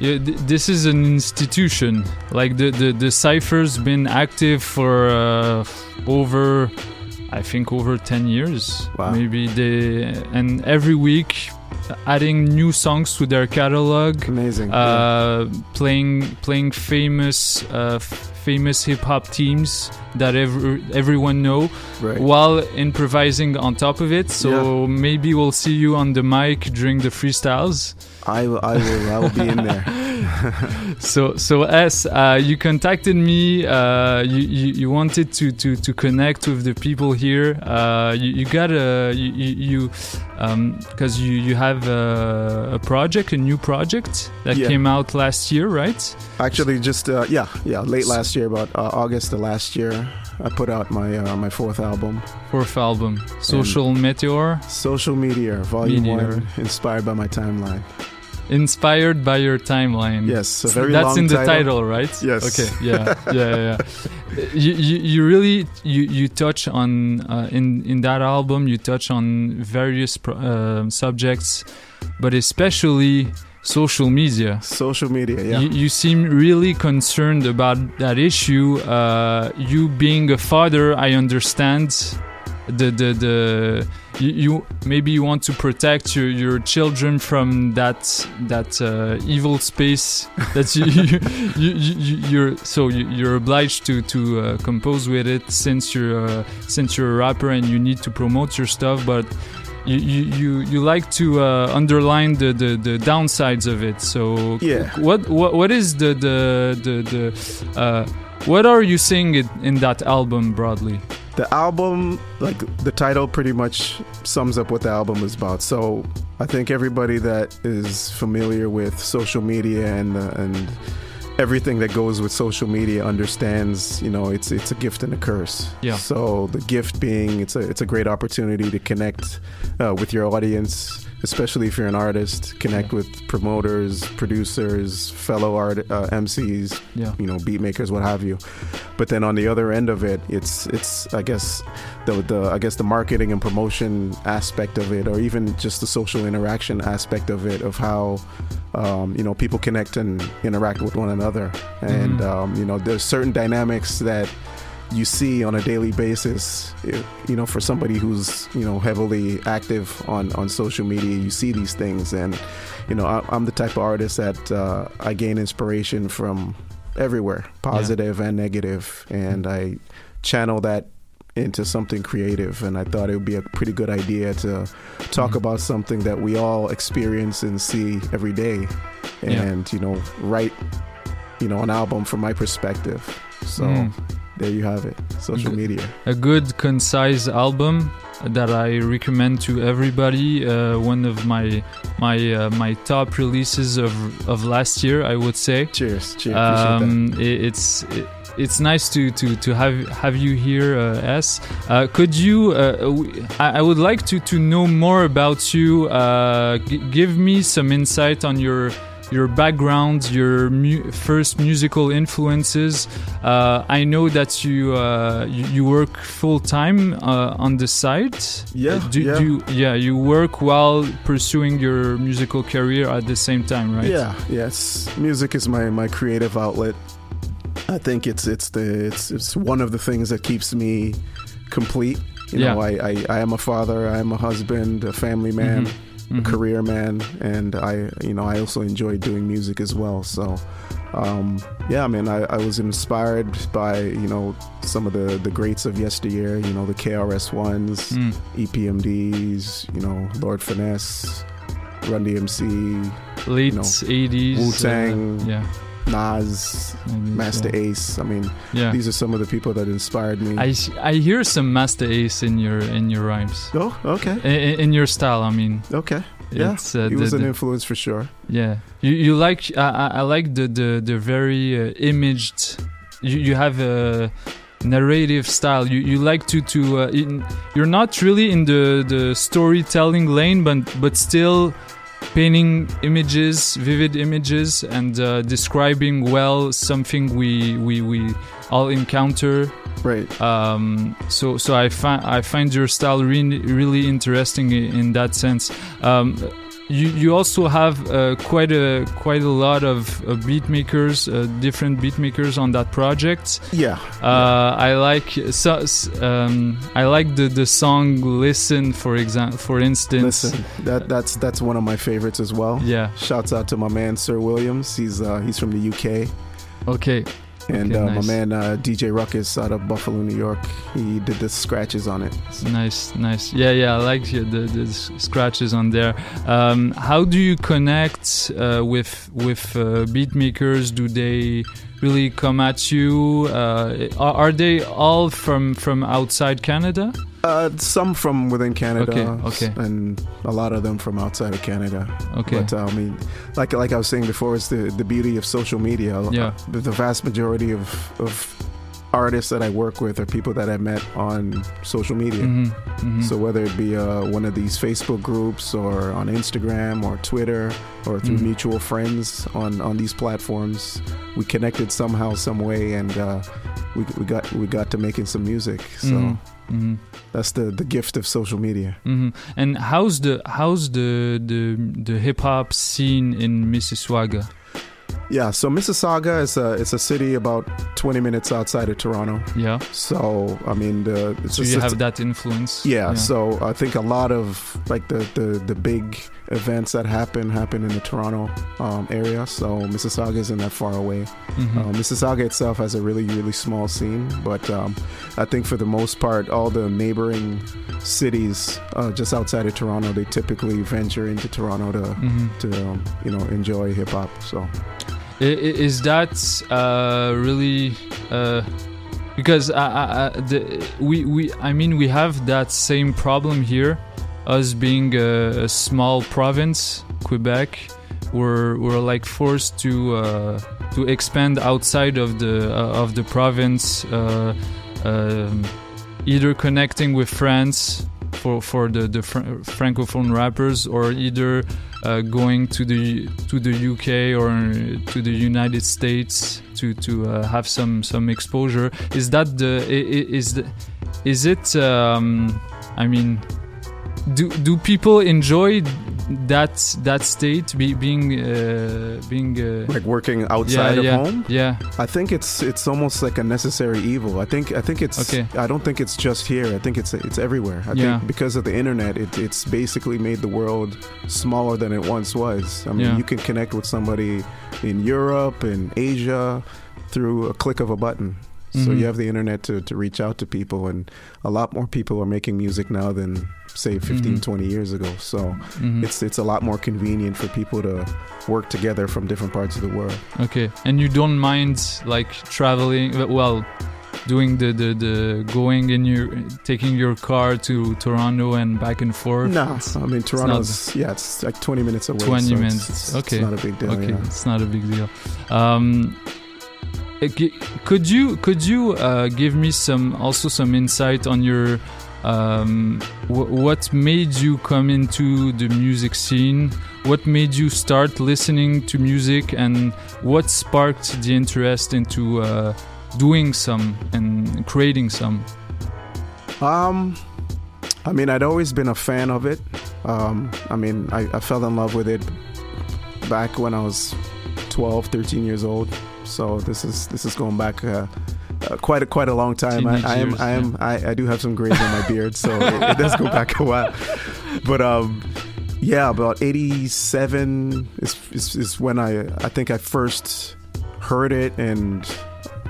S22: Yeah, th- this is an institution. Like the the the cipher's been active for uh, over, I think, over ten years.
S23: Wow.
S22: Maybe they and every week adding new songs to their catalog.
S23: Amazing.
S22: Uh, Playing playing famous uh, famous hip hop teams that ever, everyone know,
S23: Right.
S22: while improvising on top of it. So maybe we'll see you on the mic during the freestyles.
S23: I will. I will. I will be in there.
S22: so so S, uh, you contacted me. Uh, you, you you wanted to, to, to connect with the people here. Uh, you, you got a you you because you you have a, a project, a new project that
S23: Yeah.
S22: came out last year, right?
S23: Actually, just uh, yeah, yeah, late last year, about uh, August of last year, I put out my uh, my fourth album.
S22: Fourth album, Social Media.
S23: Social Media, Volume
S22: Meteor.
S23: One, inspired by my timeline.
S22: Inspired by your timeline.
S23: Yes, a very
S22: That's in the
S23: title.
S22: title, right?
S23: Yes.
S22: Okay. Yeah. Yeah. Yeah. you, you you really you you touch on uh, in in that album you touch on various pro- uh, subjects, but especially social media.
S23: Social media. Yeah.
S22: You, you seem really concerned about that issue. Uh, you being a father, I understand the the the you, you maybe you want to protect your, your children from that that uh, evil space that you, you, you, you you're so you, you're obliged to to uh, compose with it since you're uh, since you're a rapper and you need to promote your stuff but you, you, you, you like to uh, underline the, the, the downsides of it. So
S23: Yeah.
S22: what what what is the the the, the uh, what are you seeing it in that album broadly?
S23: The album, like the title, pretty much sums up what the album is about. So I think everybody that is familiar with social media and uh, and everything that goes with social media understands, you know, it's it's a gift and a curse.
S22: Yeah.
S23: So the gift being, it's a it's a great opportunity to connect uh, with your audience, especially if you're an artist, connect with promoters, producers, fellow art uh, MCs,
S22: Yeah.
S23: you know, beat makers, what have you. But then on the other end of it, it's it's I guess the the I guess the marketing and promotion aspect of it, or even just the social interaction aspect of it, of how um, you know people connect and interact with one another, and
S22: Mhm.
S23: um, you know there's certain dynamics that you see on a daily basis you know for somebody who's you know heavily active on on social media you see these things. And you know I, i'm the type of artist that uh, i gain inspiration from everywhere positive and negative. And i channel that into something creative. And i thought it would be a pretty good idea to talk about something that we all experience and see every day.
S22: Yeah.
S23: and you know write you know an album from my perspective. So
S22: Mm.
S23: There you have it social
S22: Good.
S23: media
S22: a good concise album that I recommend to everybody. Uh, one of my my uh, my top releases of of last year, I would say.
S23: Cheers, cheers.
S22: Um, it, it's it, it's nice to, to, to have have you here, uh, S. Uh, could you? Uh, I, I would like to, to know more about you. Uh, g- give me some insight on your your background, your mu- first musical influences. Uh, I know that you uh, you, you work full time uh, on the side.
S23: Yeah,
S22: Do,
S23: yeah.
S22: do you, yeah. You work while pursuing your musical career at the same time, right?
S23: Yeah, yes. Music is my, my creative outlet. I think it's it's the it's it's one of the things that keeps me complete. You know,
S22: Yeah.
S23: I, I, I am a father, I am a husband, a family man,
S22: Mhm.
S23: A career man, and I you know I also enjoy doing music as well. So um, yeah, I mean I, I was inspired by you know some of the the greats of yesteryear. You know the KRS ones,
S22: Mm.
S23: EPMDs. You know Lord Finesse, Run DMC,
S22: Late
S23: you know,
S22: 80s,
S23: Wu Tang,
S22: uh, yeah.
S23: Nas, Masta Ace. I mean,
S22: Yeah.
S23: these are some of the people that inspired me.
S22: I, I hear some Masta Ace in your in your rhymes.
S23: Oh, okay.
S22: In, in your style, I mean.
S23: Okay. Yeah,
S22: It's, uh,
S23: he
S22: the-
S23: was an
S22: the-
S23: influence for sure.
S22: Yeah, you you like I I I like the the the very uh, imaged. You you have a narrative style. You you like to to uh, in, you're not really in the the storytelling lane, but but still painting images, vivid images, and uh, describing well something we we we all encounter.
S23: Right.
S22: Um, so so I find I find your style really really interesting in that sense. Um, you you also have uh, quite a quite a lot of uh, beat makers, uh, different beat makers on that project.
S23: Yeah.
S22: Uh, I like so, um, I like the the song "Listen" for example. For instance,
S23: Listen, that that's that's one of my favorites as well.
S22: Yeah.
S23: Shouts out to my man Sir Williams. He's uh, he's from the UK.
S22: Okay.
S23: And
S22: Okay,
S23: uh,
S22: nice.
S23: my man uh, DJ Ruckus out of Buffalo, New York. He did the scratches on it.
S22: Nice, nice. Yeah, yeah, I like the, the, the scratches on there. Um, how do you connect uh, with with uh, beat makers? Do they really come at you? Uh, are, are they all from from outside Canada?
S23: Uh, some from within Canada,
S22: Okay, okay.
S23: and a lot of them from outside of Canada.
S22: Okay.
S23: but uh, I mean, like like I was saying before, it's the the beauty of social media.
S22: Yeah.
S23: the, the vast majority of of artists that I work with are people that I met on social media.
S22: Mhm, mhm.
S23: So whether it be uh, one of these Facebook groups or on Instagram or Twitter or through
S22: Mhm.
S23: mutual friends on on these platforms, we connected somehow, some way, and uh, we we got we got to making some music. So.
S22: Mhm, mhm.
S23: That's the, the gift of social media.
S22: hmm And how's the how's the the the hip hop scene in Mississauga?
S23: Yeah, so Mississauga is a it's a city about 20 minutes outside of Toronto.
S22: Yeah.
S23: So I mean the it's
S22: So you have that influence.
S23: Yeah, so I think a lot of like the the, the big events that happen happen in the Toronto um, area. So Mississauga isn't that far away.
S22: Mhm.
S23: Uh, Mississauga itself has a really really small scene, but um, I think for the most part, all the neighboring cities uh, just outside of Toronto, they typically venture into Toronto to
S22: Mhm.
S23: to um, you know enjoy hip hop. So.
S22: Is that uh, really uh, because I, I, I, the, we we I mean we have that same problem here, us being a, a small province, Quebec. We're we're like forced to uh, to expand outside of the uh, of the province, uh, um, either connecting with France for for the the fr- francophone rappers, or either uh, going to the to the UK or to the United States to to uh, have some some exposure. Is that the is the is it? Um, I mean, do do people enjoy that that state be, being uh, being uh,
S23: like working outside
S22: yeah,
S23: of
S22: yeah,
S23: home.
S22: Yeah,
S23: I think it's it's almost like a necessary evil. I think I think it's
S22: Okay.
S23: I don't think it's just here. I think it's it's everywhere. I
S22: Yeah.
S23: think because of the internet, it, it's basically made the world smaller than it once was. I mean, you can connect with somebody in Europe and Asia through a click of a button. So
S22: Mhm.
S23: you have the internet to, to reach out to people, and a lot more people are making music now than say 15,
S22: Mhm.
S23: 20 years ago. So
S22: Mhm.
S23: it's it's a lot more convenient for people to work together from different parts of the world.
S22: Okay, and you don't mind like traveling? Well, doing the the, the going in your taking your car to Toronto and back and forth.
S23: No,
S22: It's-
S23: I mean
S22: it's not-
S23: Toronto's yeah, it's like 20 minutes away.
S22: 20
S23: so
S22: minutes.
S23: It's,
S22: okay.
S23: it's not a big deal.
S22: Okay,
S23: yeah.
S22: it's not a big deal. Um, could you could you uh, give me some also some insight on your um, wh- what made you come into the music scene? What made you start listening to music, and what sparked the interest into uh, doing some and creating some?
S23: Um, I mean, I'd always been a fan of it. Um, I mean, I, I fell in love with it back when I was 12, 13 years old. So this is this is going back uh, uh, quite a quite a long time. I, I am
S22: years,
S23: I am I, I do have some grays on my beard, so it, it does go back a while. But um, yeah, about 87 is, is is when I I think I first heard it and.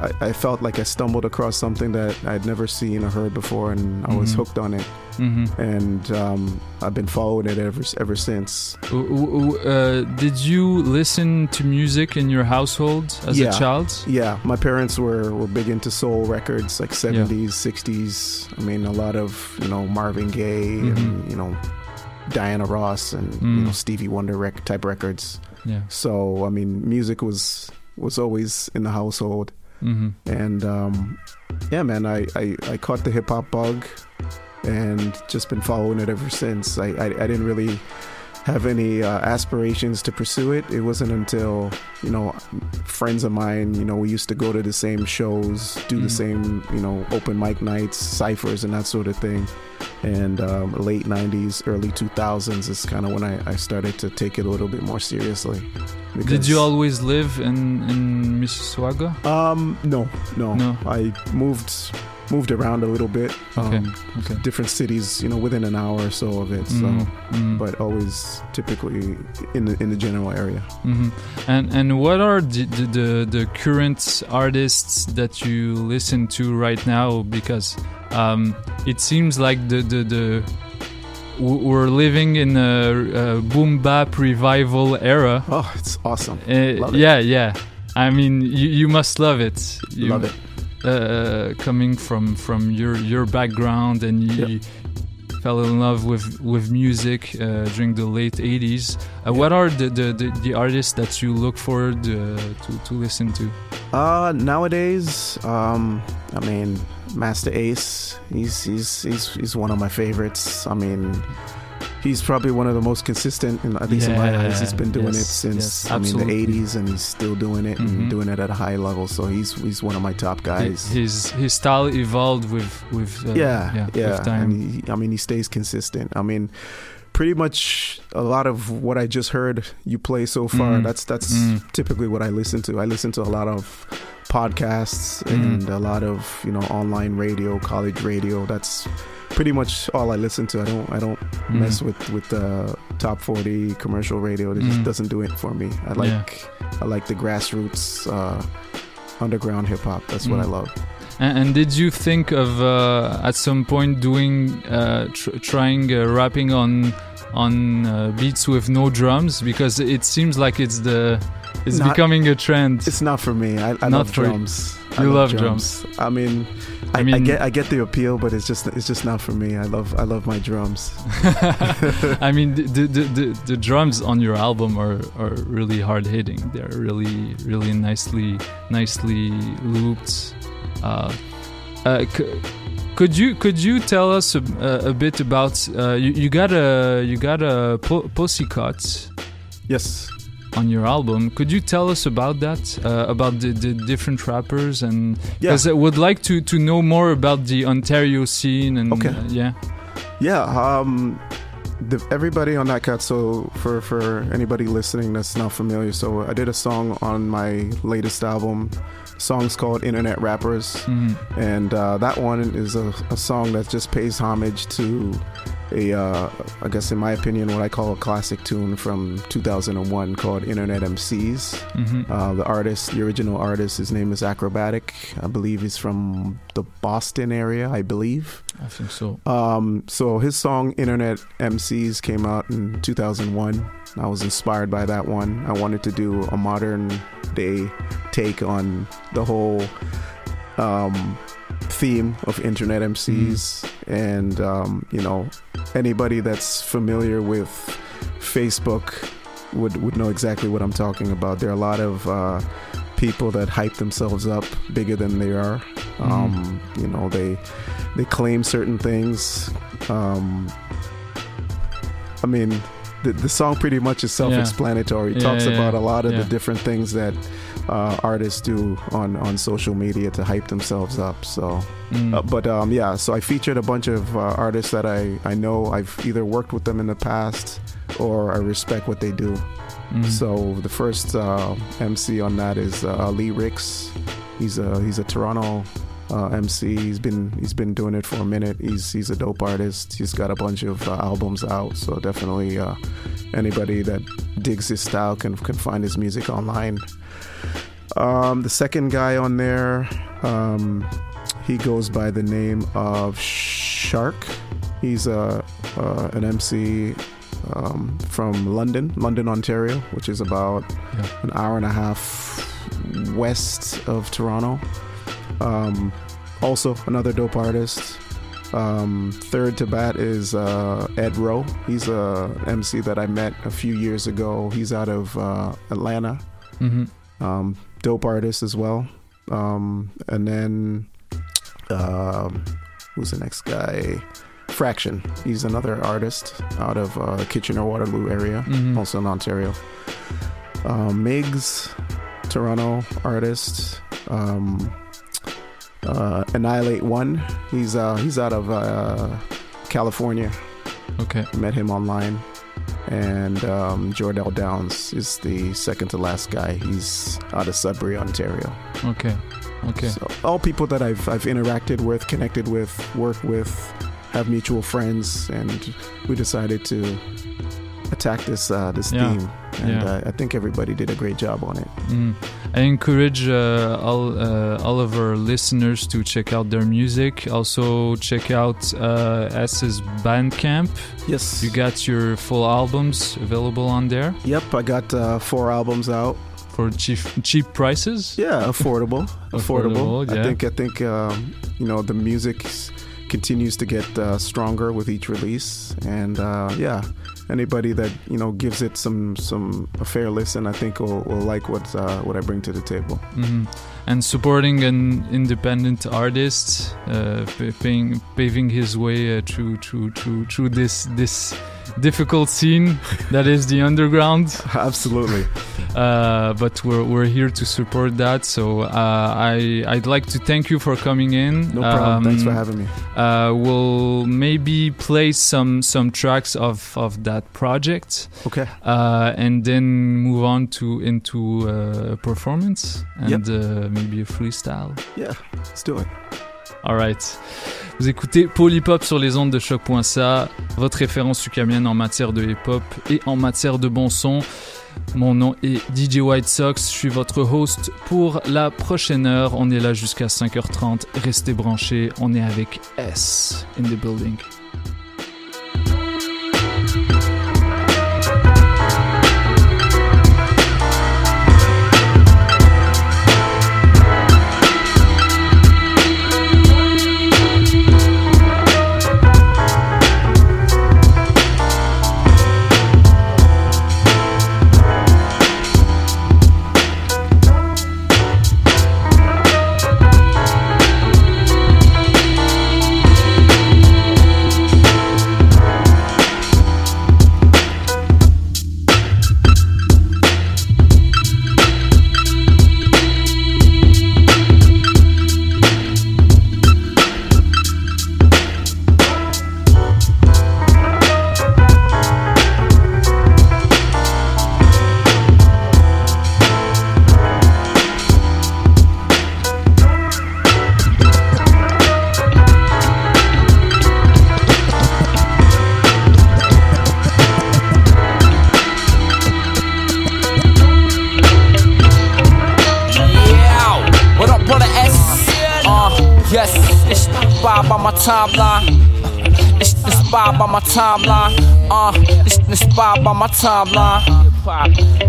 S23: I, I felt like I stumbled across something that I'd never seen or heard before, and I was
S22: Mhm.
S23: hooked on it.
S22: Mhm.
S23: And um, I've been following it ever ever since.
S22: Uh, did you listen to music in your household as
S23: yeah.
S22: a child?
S23: Yeah, my parents were, were big into soul records, like 70s, 60s. I mean, a lot of, you know, Marvin Gaye
S22: Mhm.
S23: and, you know, Diana Ross and, you
S22: Mm.
S23: know, Stevie Wonder rec- type records.
S22: Yeah.
S23: So, I mean, music was was always in the household.
S22: Mhm.
S23: And um, yeah, man, I, I, I caught the hip hop bug and just been following it ever since. I, I, I didn't really have any uh, aspirations to pursue it. It wasn't until, you know, friends of mine, you know, we used to go to the same shows, do the
S22: Mm.
S23: same, you know, open mic nights, ciphers, and that sort of thing. And um, late 90s, early 2000s is kind of when I, I started to take it a little bit more seriously.
S22: Did you always live in in Mississauga?
S23: um, no, no,
S22: No.
S23: I moved moved around a little bit.
S22: Okay,
S23: Um,
S22: okay.
S23: Different cities, you know, within an hour or so of it. So,
S22: Mhm, mhm.
S23: but always typically in the in the general area.
S22: hmm And and what are the, the the current artists that you listen to right now? Because um, it seems like the the the we're living in a, a boom bap revival era.
S23: Oh, it's awesome!
S22: Uh,
S23: Love it.
S22: yeah, yeah. I mean, you, you must love it. You,
S23: Love it.
S22: Uh, coming from from your your background and you. Fell in love with with music uh, during the late 80s. Uh, What are the, the, the, the artists that you look forward uh, to, to listen to?
S23: Uh, nowadays, um, I mean, Masta Ace, he's he's he's he's one of my favorites. I mean, he's probably one of the most consistent, in, at least in my eyes. He's been doing it since
S22: yes,
S23: I mean the '80s, and he's still doing it
S22: Mhm.
S23: and doing it at a high level. So he's he's one of my top guys.
S22: His his style evolved with with uh,
S23: yeah, yeah,
S22: with time.
S23: And he, I mean, he stays consistent. I mean, pretty much a lot of what I just heard you play so far.
S22: Mm.
S23: That's that's
S22: Mm.
S23: typically what I listen to. I listen to a lot of podcasts
S22: Mm.
S23: and a lot of you know online radio, college radio. That's pretty much all I listen to. I don't I don't
S22: Mm.
S23: mess with with the top forty commercial radio. It just
S22: Mm.
S23: doesn't do it for me. I like I like the grassroots uh, underground hip hop. That's what I
S22: Mm.
S23: love.
S22: And, and did you think of uh, at some point doing uh, tr- trying uh, rapping on on uh, beats with no drums because it seems like it's the it's
S23: Not-
S22: becoming a trend.
S23: It's not for me. I, I
S22: Not
S23: love drums. I
S22: You love drums.
S23: I mean, I,
S22: I
S23: I,
S22: mean-
S23: get I get the appeal, but it's just it's just not for me. I love I love my drums.
S22: I mean, the, the, the, the, drums on your album are, are really hard hitting. They're really, really nicely, nicely looped. Uh, uh, c- Could you could you tell us a, a, a bit about uh, you, you got a you got a po- posse cut?
S23: Yes.
S22: On your album, could you tell us about that? Uh, about the, the different rappers and
S23: Yeah.
S22: because I would like to to know more about the Ontario scene and
S23: Okay.
S22: uh, yeah.
S23: Yeah, um, the, everybody on that cat. So for for anybody listening that's not familiar, so I did a song on my latest album. Song's called Internet Rappers,
S22: Mhm.
S23: and uh, that one is a, a song that just pays homage to a, uh, I guess in my opinion, what I call a classic tune from 2001 called Internet MCs.
S22: Mhm.
S23: Uh, the artist, the original artist, his name is Akrobatik. I believe he's from the Boston area. I believe.
S22: I think so.
S23: Um, so his song Internet MCs came out in 2001. I was inspired by that one. I wanted to do a modern day take on the whole um, theme of Internet MCs. And, um, you know, anybody that's familiar with Facebook would, would know exactly what I'm talking about. There are a lot of uh, people that hype themselves up bigger than they are. Um, you know, they they claim certain things. Um, I mean, the, the song pretty much is self-explanatory. It talks
S22: yeah,
S23: about a lot of
S22: Yeah.
S23: the different things that uh, artists do on, on social media to hype themselves up. So,
S22: Mm.
S23: uh, but um, yeah, so I featured a bunch of uh, artists that I, I know I've either worked with them in the past or I respect what they do.
S22: Mm.
S23: So the first uh, MC on that is uh, Ali Ricks. He's a he's a Toronto uh, MC. He's been he's been doing it for a minute. He's he's a dope artist. He's got a bunch of uh, albums out. So definitely uh, anybody that digs his style can can find his music online. Um, the second guy on there, um, he goes by the name of Shark. He's a uh, an MC um, from London, London, Ontario, which is about
S22: Yeah.
S23: an hour and a half west of Toronto. Um, also, another dope artist. Um, third to bat is uh, Ed Rowe. He's a MC that I met a few years ago. He's out of uh, Atlanta.
S22: Mhm.
S23: Um, dope artist as well. Um, and then um, who's the next guy? Fraction. He's another artist out of uh, Kitchener Waterloo area,
S22: Mhm.
S23: also in Ontario. Um, Migs, Toronto artist. Um, uh, Annihilate One. He's uh, he's out of uh, California.
S22: Okay.
S23: Met him online. And um, Jordell Downs is the second to last guy. He's out of Sudbury, Ontario.
S22: Okay. Okay.
S23: So all people that I've I've interacted with, connected with, worked with, have mutual friends, and we decided to attack this uh, this
S22: Yeah.
S23: theme. And
S22: Yeah.
S23: uh, I think everybody did a great job on it.
S22: Mm. I encourage uh, all uh, all of our listeners to check out their music. Also, check out uh, S's Bandcamp.
S23: Yes,
S22: you got your full albums available on there
S23: Yep, I got uh, four albums out.
S22: for cheap cheap prices.
S23: Yeah, affordable, affordable.
S22: Affordable, yeah.
S23: I think I think um, you know the music continues to get uh, stronger with each release, and uh, yeah, anybody that you know gives it some some a fair listen, I think will, will like what uh, what I bring to the table.
S22: Mhm. And supporting an independent artist, uh, pa- paying, paving his way uh, through through through through this this difficult scene that is the underground.
S23: Absolutely.
S22: Uh, but we're we're here to support that. So uh, I I'd like to thank you for coming in.
S23: No problem. Thanks for having me.
S22: Uh, we'll maybe play some some tracks of of that project.
S23: Okay.
S22: Uh, and then move on to into uh, performance and
S23: Yep.
S22: uh, maybe a freestyle.
S23: Yeah, let's do it.
S22: Alright. Vous écoutez Polypop sur les ondes de choc.ca, votre référence ukamienne en matière de hip-hop et en matière de bon son. Mon nom est DJ White Sox, je suis votre host pour la prochaine heure. On est là jusqu'à 5h30. Restez branchés, on est avec S in the building.
S24: My timeline. Uh, it's inspired by my timeline.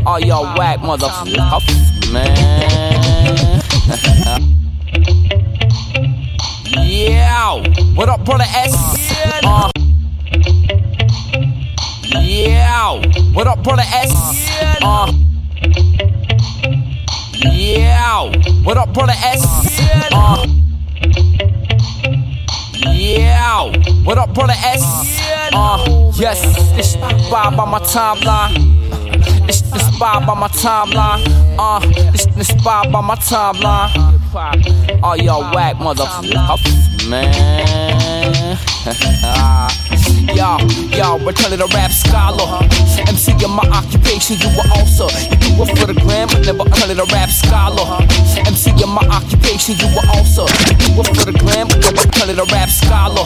S24: All y'all whack motherfuckers, man. yeah, what up, brother S? Uh, yeah, what up, brother S? Uh, yeah, what up, brother S? Uh, yeah, what up, brother S? Uh, yes, it's inspired by my timeline. It's inspired by my timeline. Uh, it's inspired by my timeline. All y'all whack motherfuckers, man. Yo, yo, return to the rap scholar. MC in my occupation, you were also. Do it for the gram, but never to the rap scholar. MC in my occupation, you were also. Do it for the gram, but never to the rap scholar.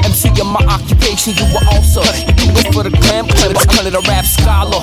S24: MC in my occupation, you were also. Do it for the gram, but never to the rap scholar.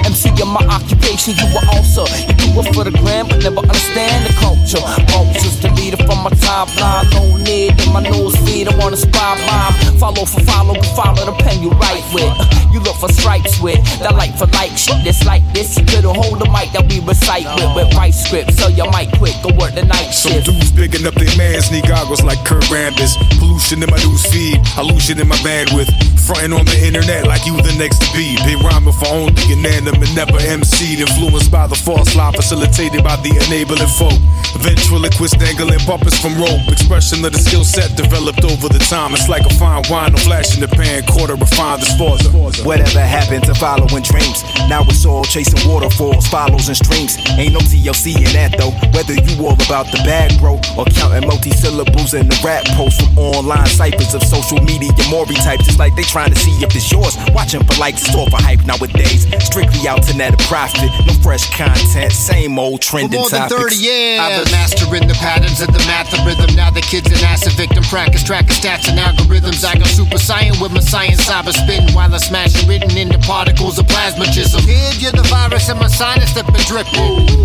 S24: MC in my occupation, you were also. You do it for the gram, but never understand the culture. Vultures deleted from my timeline. No need in my news feed, I wanna spy mom. Follow for follow, follow the pen you write with. You look for stripes with that like for like shit. This like this, you couldn't hold the mic that we recite with. With right script, so you might quit, go work the night shift.
S25: Some dudes bigging up their mans, need goggles like Kurt Rambis. Pollution in my news feed, illusion in my bandwidth. Frontin' on the internet like you the next to be. Been rhyming for only inanimate, never MC'd. Influenced by the false lie, facilitated by the enabling folk. Ventriloquist dangling puppets from rope. Expression of the skill set developed over the time. It's like a fine wine, no flash in the pan, quarter refined as forza.
S14: Whatever happened to following dreams? Now it's all chasing waterfalls, follows and streams. Ain't no TLC in that though. Whether you all about the bag, bro, or counting multi syllables in the rap post from online ciphers of social media, Maury types. It's like they trying to see if it's yours. Watching for likes, it's all for hype nowadays. Strictly out to net a profit. No fresh content, same old trending
S26: For
S14: trending
S26: more than 30 years, I've been mastering the patterns of the math of rhythm. Now the kids an acid victim, practice tracking stats and algorithms. I go super saiyan with my science cyber spitting while I smash it written into particles of plasmatism. Kid, you're the virus in my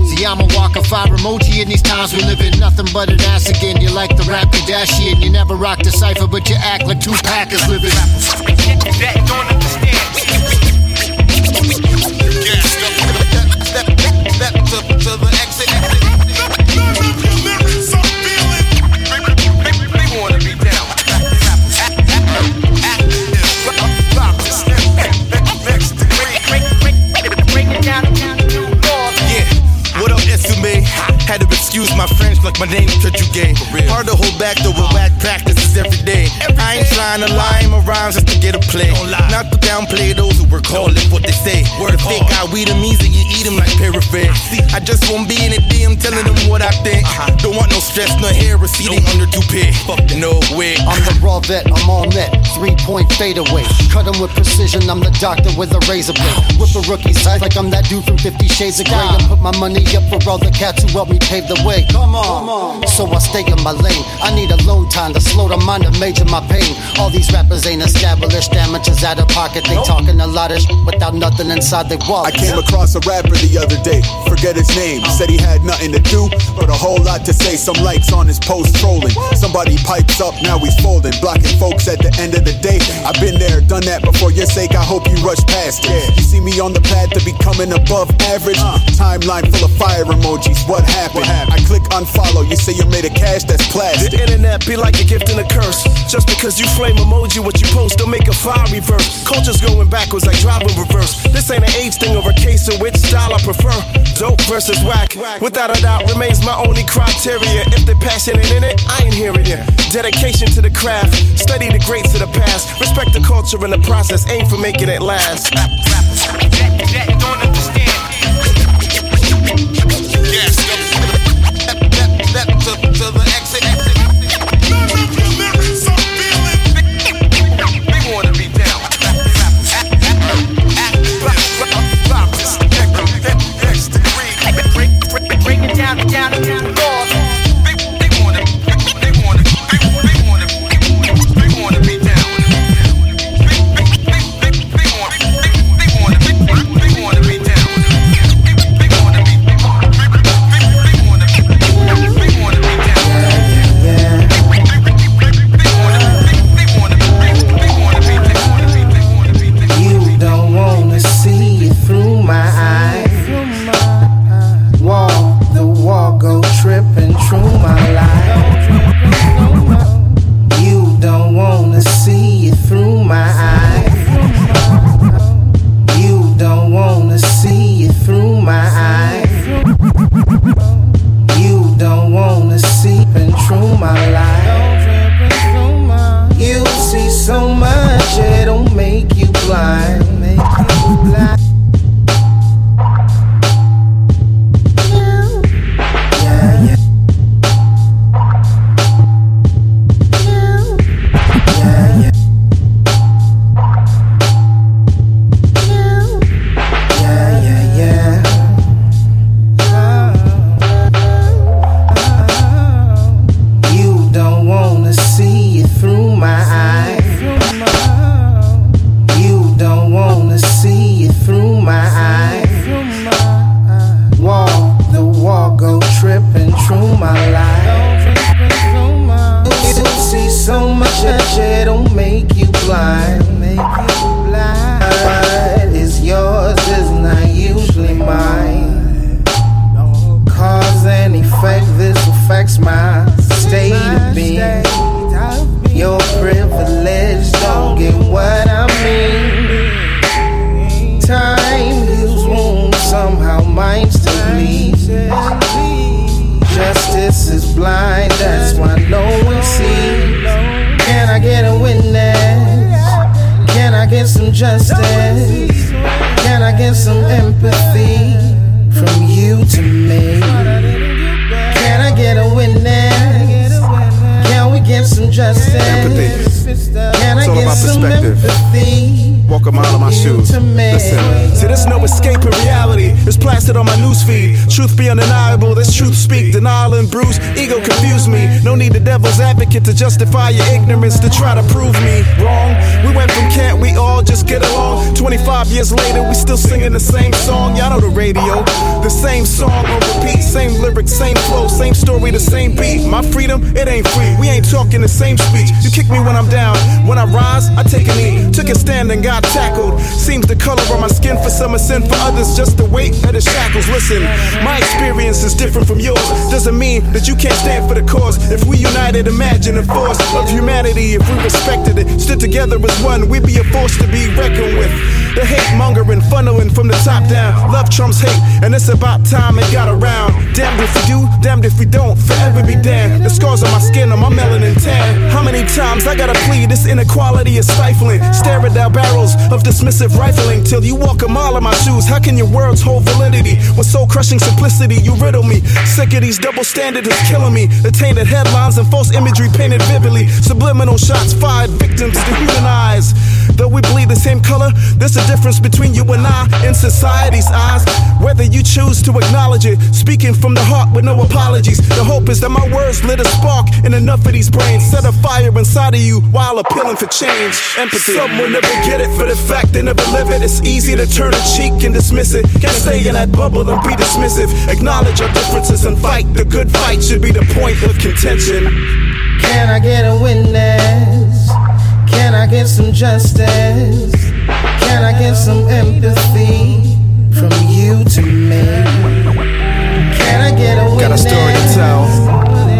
S26: See, I'm a fire emoji in these times we live in. Nothing but an ass again. You like the rap Kardashian. You never rock the cipher, but you act like two packers living.
S5: My like my name's Conjugate. Hard to hold back though with whack practices every day. I ain't trying to lie my rhymes just to get a play. Not to downplay those who work hard, what they say. Word the fake I weed them easy, you eat them like paraphrase. I just won't be in a DM telling them what I think. Uh-huh. Don't want no stress, no hair receding under toupee. No way.
S26: I'm the raw vet, I'm all net. Three point fadeaway. Cut him with precision, I'm the doctor with a razor blade. Whip a rookie's size like I'm that dude from Fifty Shades of Grey. And put my money up for all the cats who helped me pave the way. Come on. So I stay in my lane. I need a alone time to slow the mind and major my pain. All these rappers ain't established, damages out of pocket. They talking a lot of shit without nothing inside their wallet.
S27: I came across a rapper the other day, forget his name. Uh. Said he had nothing to do, but a whole lot to say. Some likes on his post trolling. Somebody pipes up, now he's folding. Blocking folks at the end of the day. I've been there, done that before your sake. I hope you rush past it. You see me on the path to becoming above average. Uh. Timeline full of fire emojis. What happened? I click unfollow. You say you're made of cash, that's plastic.
S19: The internet be like a gift and a curse. Just because you flame emoji, what you post, don't make a file reverse. Culture's going backwards like driving reverse. This ain't an age thing or a case of which style I prefer. Dope versus whack, without a doubt, remains my only criteria. If they're passionate in it, I ain't hearing it. Dedication to the craft, study the greats of the past, respect the culture and the process, aim for making it last. Others just the weight of the shackles. Listen, my experience is different from yours. Doesn't mean that you can't stand for the cause. If we united, imagine the force of humanity. If we respected it, stood together as one, we'd be a force to be reckoned with. The hate mongering, funneling from the top down. Love trumps hate, and it's about time it got around. Damned if we do, damned if we don't. Forever be damned. The scars on my skin, on my melanin tan. How many times I gotta plead? This inequality is stifling. Staring down barrels of dismissive rifling till you walk a mile in my shoes. How can your words hold validity with soul crushing simplicity? You riddle me. Sick of these double standards killing me. The tainted headlines and false imagery painted vividly. Subliminal shots fired, victims dehumanize. Though we bleed the same color, there's a difference between you and I in society's eyes. Whether you choose to acknowledge it, speaking from the heart with no apologies. The hope is that my words lit a spark in enough of these brains. Set a fire inside of you while appealing for change. Empathy. Some will never get it for the fact they never live it. It's easy to turn a cheek and dismiss it. Can't stay in that bubble and be dismissive. Acknowledge our differences and fight. The good fight should be the point of contention.
S28: Can I get a witness? Can I get some justice? Can I get some empathy from you to me? Can I get a witness?
S23: Got a story to tell.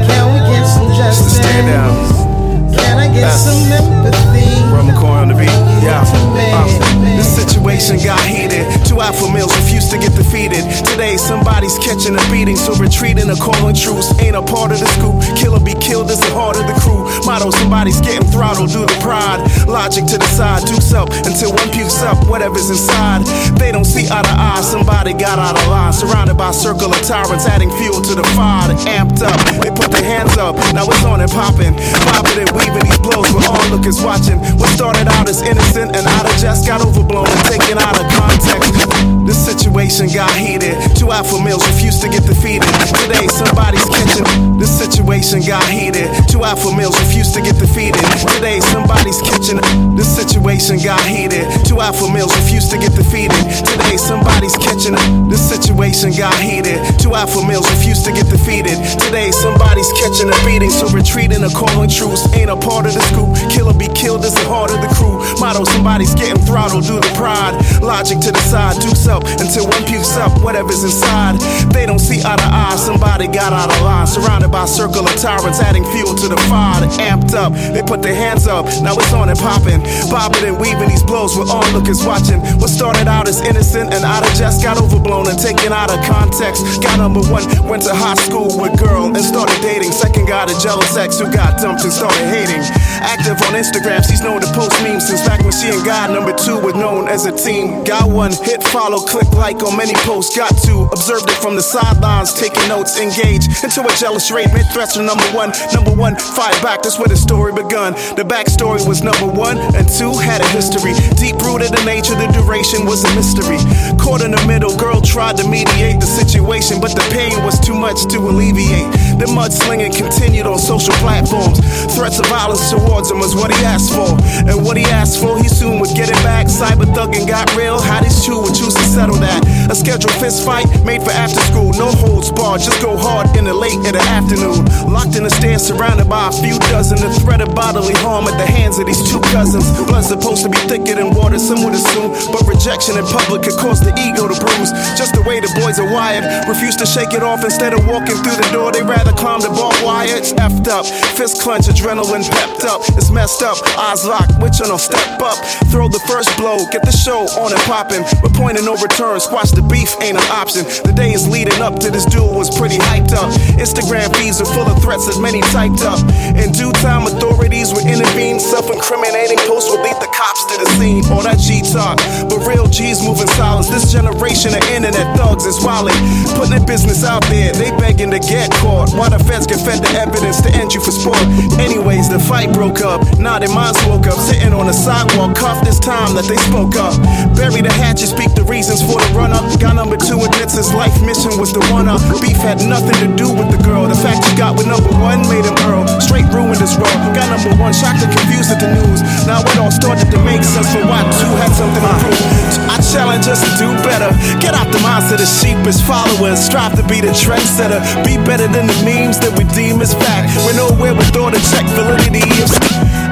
S28: Can we get some justice?
S23: Stand down.
S28: Can I get
S23: Yes.
S28: some empathy?
S23: Rum McCoy on the beat. Yeah.
S19: Uh, this situation got heated. Two alpha males refuse to get defeated. Today, somebody's catching a beating, so retreating or calling truce ain't a part of the scoop. Killer be killed is the heart of the crew. Motto: somebody's getting throttled due to pride. Logic to the side, dukes up until one pukes up whatever's inside. They don't see eye to eye. Somebody got out of line, surrounded by circle of tyrants, adding fuel to the fire. Amped up, they put their hands up. Now it's on and popping, popping and weaving these blows. We're onlookers watching. Started out as innocent and of jest got overblown and taken out of context. This situation got heated. Two alpha males refuse to get defeated. Today, somebody's catching. This situation got heated. Two alpha males refuse to get defeated. Today, somebody's catching. This situation got heated. Two alpha males refuse to get defeated. Today, somebody's catching. The situation got heated. Two alpha males refuse to get defeated. Today, somebody's catching a beating. So retreating or calling truce ain't a part of the scoop. Kill or be killed is the heart of the crew. Motto: somebody's getting throttled due to pride. Logic to the side, dukes until one pukes up whatever's inside. They don't see eye to eye. Somebody got out of line, surrounded by a circle of tyrants, adding fuel to the fire. They amped up, they put their hands up. Now it's on and popping, bobbing and weaving these blows. We're onlookers watching. What started out as innocent and out of jest got overblown and taken out of context. Got number one, went to high school with girl and started dating. Second got a jealous ex who got dumped and started hating. Active on Instagram, she's known to post memes since back when she and God number two were known as a team. Got one hit, follow, click like on many posts. Got to observed it from the sidelines, taking notes, engage into a jealous rate. Made threats from number one, number one, fight back. That's where the story begun. The backstory was number one and two had a history. Deep rooted in nature, the duration was a mystery. Caught in the middle, girl tried to mediate the situation, but the pain was too much to alleviate. The mudslinging continued on social platforms. Threats of violence towards him was what he asked for. And what he asked for, he soon would get it back. Cyber thugging got real. How these two would choose to settle that. A scheduled fist fight made for after school. No holds barred, just go hard in the late in the afternoon. Locked in the stairs, surrounded by a few dozen. The threat of bodily harm at the hands of these two cousins. Blood's supposed to be thicker than water, some would assume. But rejection in public could cause the ego to bruise. Just the way the boys are wired. Refuse to shake it off instead of walking through the door. They rather climb the barbed wire. It's effed up. Fist clench, adrenaline pepped up. It's messed up. Eyes locked. Which one will step up? Throw the first blow. Get the show on and popping. With point of no return. Squash the beef ain't an option. The days leading up to this duel was pretty hyped up. Instagram feeds are full of threats that many typed up. In due time, authorities would intervene. Self incriminating posts would lead the cops to the scene. All that G talk, but real G's moving silence. This generation of internet thugs is wildin'. Putting their business out there, they begging to get caught. While the feds can fed the evidence to end you for sport. Anyways, the fight broke up. Now their minds woke up, sitting on the sidewalk. Cuff this time that they spoke up. Bury the hatchet, speak the reasons for the run up. Guy number two admits his life mission was the one up. Beef had nothing to do with the girl. The fact you got with number one made him earl. Straight ruined his role. Guy number one shocked and confused at the news. Now it all started to make sense for why two had something to prove. I challenge us to do better. Get out the minds of the sheep as followers. Strive to be the trendsetter. Be better than the memes that we deem as fact. We're nowhere with all the check validity.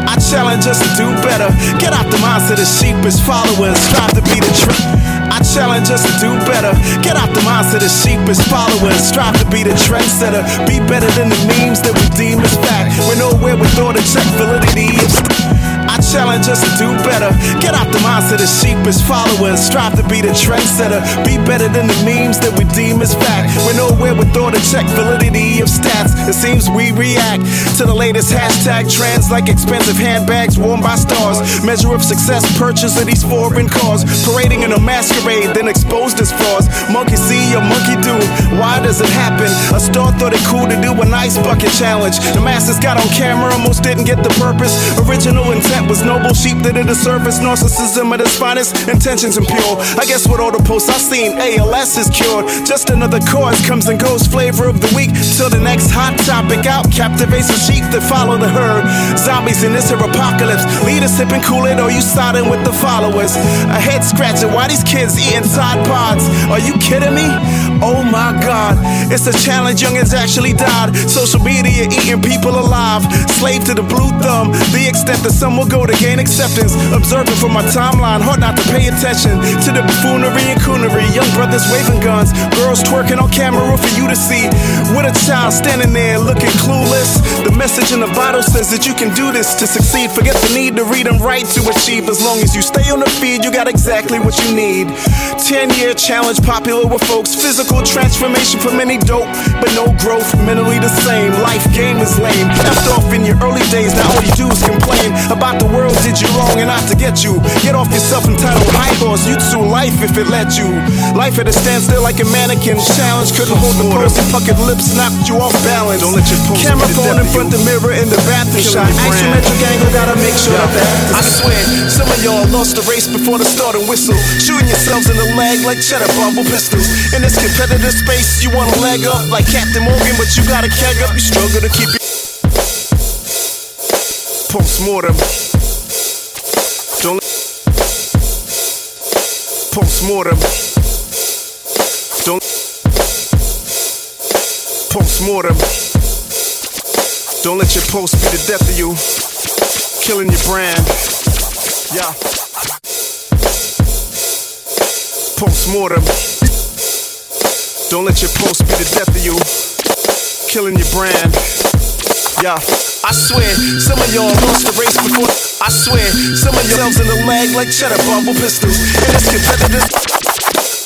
S19: I challenge us to do better. Get out the minds of the sheep as followers. Strive to be the trend. I challenge us to do better. Get out the minds of the sheep as followers. Strive to be the trendsetter. Be better than the memes that we deem as fact. We're nowhere with all the check validity. Challenge us to do better. Get out the minds of the sheep as followers. Strive to be the trendsetter. Be better than the memes that we deem as fact. We're nowhere with all the check validity of stats. It seems we react to the latest hashtag trends like expensive handbags worn by stars. Measure of success, purchase of these foreign cars. Parading in a masquerade, then exposed as flaws. Monkey see or monkey do. Why does it happen? A star thought it cool to do an ice bucket challenge. The masses got on camera, almost didn't get the purpose. Original intent was noble sheep that at the surface. Narcissism at its finest, intentions impure. I guess with all the posts I've seen, ALS is cured. Just another cause comes and goes. Flavor of the week till the next hot topic out. Captivates the sheep that follow the herd. Zombies in this here apocalypse. Leaders sipping Kool-Aid or you siding with the followers. A head scratching. Why these kids eating Tide Pods? Are you kidding me? Oh my God, it's a challenge. Youngins actually died. Social media eating people alive. Slave to the blue thumb. The extent that some will go to gain acceptance. Observing from my timeline, hard not to pay attention to the buffoonery and coonery. Young brothers waving guns, girls twerking on camera for you to see. With a child standing there looking clueless. The message in the bottle says that you can do this to succeed. Forget the need to read and write to achieve. As long as you stay on the feed, you got exactly what you need. 10 year challenge popular with folks. Physical transformation from any dope, but no growth. Mentally the same. Life game is lame. Left off in your early days, now all you do is complain about the world did you wrong and not to get you. Get off your self entitled high horse. You'd sue life if it let you. Life at a standstill like a mannequin. Challenge couldn't hold the pose. and puckered lips knocked you off balance. Don't let your pose Camera phone in front the mirror in the bathroom shot. Axiometric angle, gotta make sure yeah. that. I swear, some of y'all lost the race before the start and whistle. Shooting yourselves in the leg like cheddar bumble pistols. In this competitive space, you want a leg up like Captain Morgan, but you got a keg up. You struggle to keep it. Post-mortem. Don't Post-mortem. Don't Post-mortem. Don't let your post be the death of you. Killing your brand. Yeah. Post-mortem. Don't let your post be the death of you. Killing your brand. Yeah. I swear, some of y'all lost the race before. I swear, some of yourselves in the leg like cheddar bumble pistols. And it's competitive.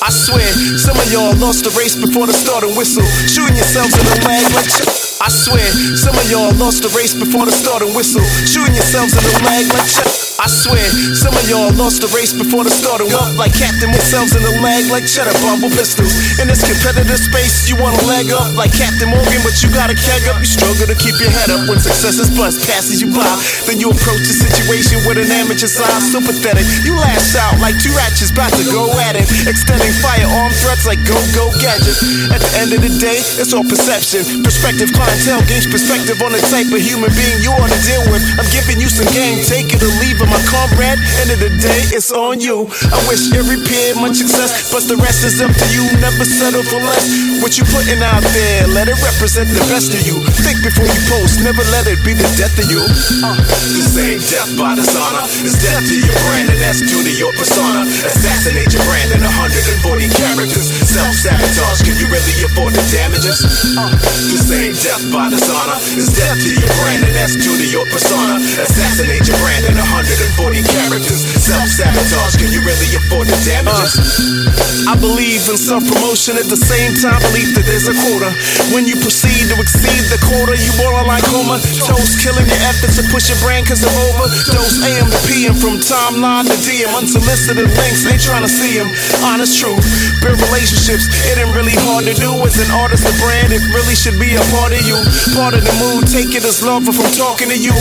S19: I swear, some of y'all lost the race before the start and whistle. Shooting yourselves in the leg like cheddar. I swear, some of y'all lost the race before the start and whistle. Shooting yourselves in the leg like cheddar. I swear, some of y'all lost the race before the start and up like Captain yourselves in the leg like cheddar bumble pistols. In this competitive space, you wanna leg up like Captain Morgan, but you gotta keg up. You struggle to keep your head up when success is bust passes you by. Then you approach the situation with an amateur side, so pathetic. You lash out like two ratchets about to go at it, extending firearm threats like go go gadget. At the end of the day, it's all perception. Perspective clientele gains perspective on the type of human being you want to deal with. I'm giving you some game, take it or leave it my comrade. End of the day, it's on you. I wish every peer much success, but the rest is up to you. Never settle for less. What you putting out there, let it represent the best of you. Think before you post, never let it be the death of you. Uh, this ain't death by dishonor, it's death to your brand, and that's due to your persona. Assassinate your brand in 140 characters. Self
S21: Self-sabotage, can you really afford the damages? Uh. This ain't death by dishonor, it's death to your brand and that's due to your persona. Assassinate your brand in 140 characters. Self-sabotage, can you really afford the damages?
S19: Uh, I believe in self-promotion at the same time believe that there's a quota. When you proceed to exceed the quota, you borderline coma. Toast killing your efforts to push your brand cause of overdose. AM to PM from timeline to DM. Unsolicited links, they trying to see them. Honest truth, build relationships. It ain't really hard to do as an artist, a brand. It really should be a part of you. Part of the mood, take it as love from talking to you.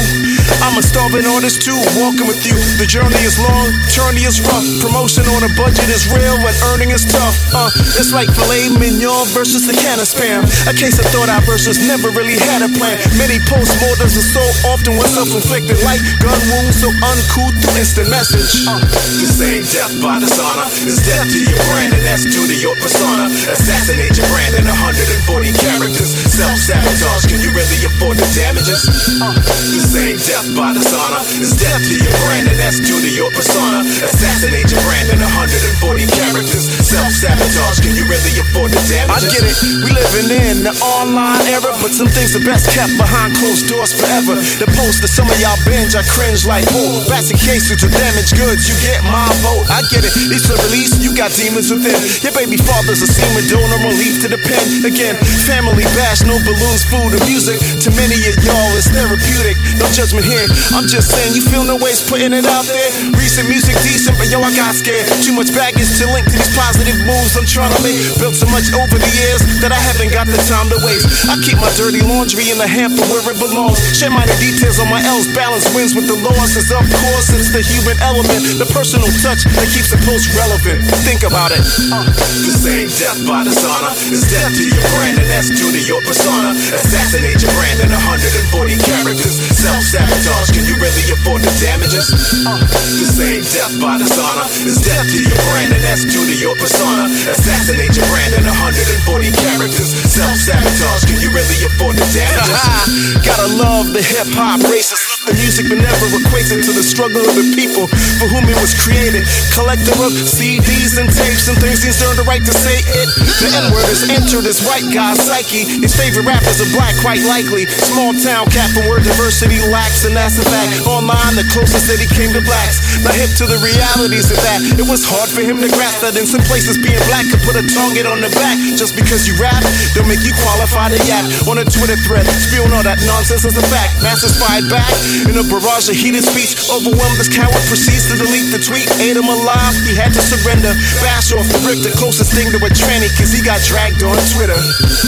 S19: I'm a starving artist too, walking with you. The journey is long, journey is rough. Promotion on a budget is real, and earning is tough. Uh, it's like filet mignon versus the can of spam. A case of thought out versus never really had a plan. Many postmortems are so often were self-inflicted, like gun wounds so uncouth through instant message. Uh,
S21: this ain't death by dishonor, it's death to your brand, and that's due to your persona. Assassinate your brand in 140 characters. Self-sabotage, can you really afford the damages? Uh, this ain't death by dishonor, it's death to your brand, and that's due to your persona. Assassinate your brand in 140 characters. Self-sabotage, can you really afford the damages?
S19: I get it, we living in the online era, but some things are best kept behind closed doors forever. The post that some of y'all binge, I cringe like, whoa, that's a case to damaged goods, you get my vote. I get it, it's a release, you got demons within. Your baby father's a semen donor, relief to the pen. Again, family bash, no balloons, food, or music. To many of y'all, it's therapeutic. No judgment here, I'm just saying, you feel no ways putting it out there. Recent music decent, but yo, I got scared. Too much baggage to link to these positive moves I'm trying to make. Built so much over the years that I haven't got the time to waste. I keep my dirty laundry in the hamper where it belongs. Share minor details on my L's, balance wins with the losses. Of course, it's the human element, the personal touch that keeps the post relevant. Think about it.
S21: Uh, this ain't death by dishonor, it's death to your brand, and that's due to your persona. Assassinate your brand in 140 characters. Self-sabotage, can you really afford the damages? Uh, this ain't death by dishonor, it's death to your brand, and that's due to your persona. Assassinate your brand in 140 characters. Self-sabotage, can you really afford the damages?
S19: Gotta love the hip hop racist. The music but never equates it to the struggle of the people for whom it was created. Collector of CDs and tapes and things he's earned the right to say it. The N word has entered his white guy's psyche. His favorite rappers are black, quite likely. Small town cat from where diversity lacks, and that's a fact. Online, the closest that he came to blacks. Not hip to the realities of that. It was hard for him to grasp that in some places being black could put a target on the back. Just because you rap, don't make you qualify to yap on a Twitter thread. Spewing all that nonsense as a fact. Masses fired back in a barrage of heated speech. Overwhelmed, this coward proceeds to delete the tweet. Ate him alive, he had to surrender. Bash off the rip, the closest thing to a tranny, cause he got dragged on Twitter.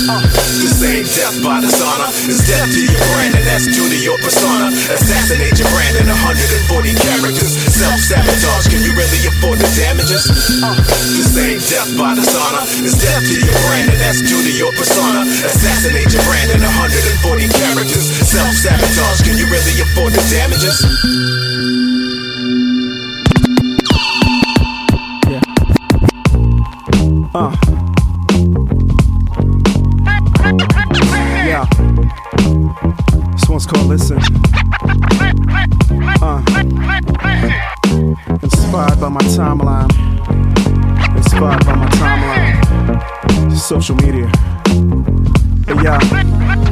S21: Uh, this ain't death by dishonor, it's death to your brand, and that's due to your persona. Assassinate your brand in 140 characters. Self-sabotage, can you really afford the damages? Uh, this ain't death by dishonor, it's death to your brand, and that's due to your persona. Assassinate your brand in 140 characters. Self-sabotage, can you really afford the damages?
S23: Uh. Yeah. This one's called Listen. Uh. Inspired by my timeline. Inspired by my timeline. Social media. But yeah.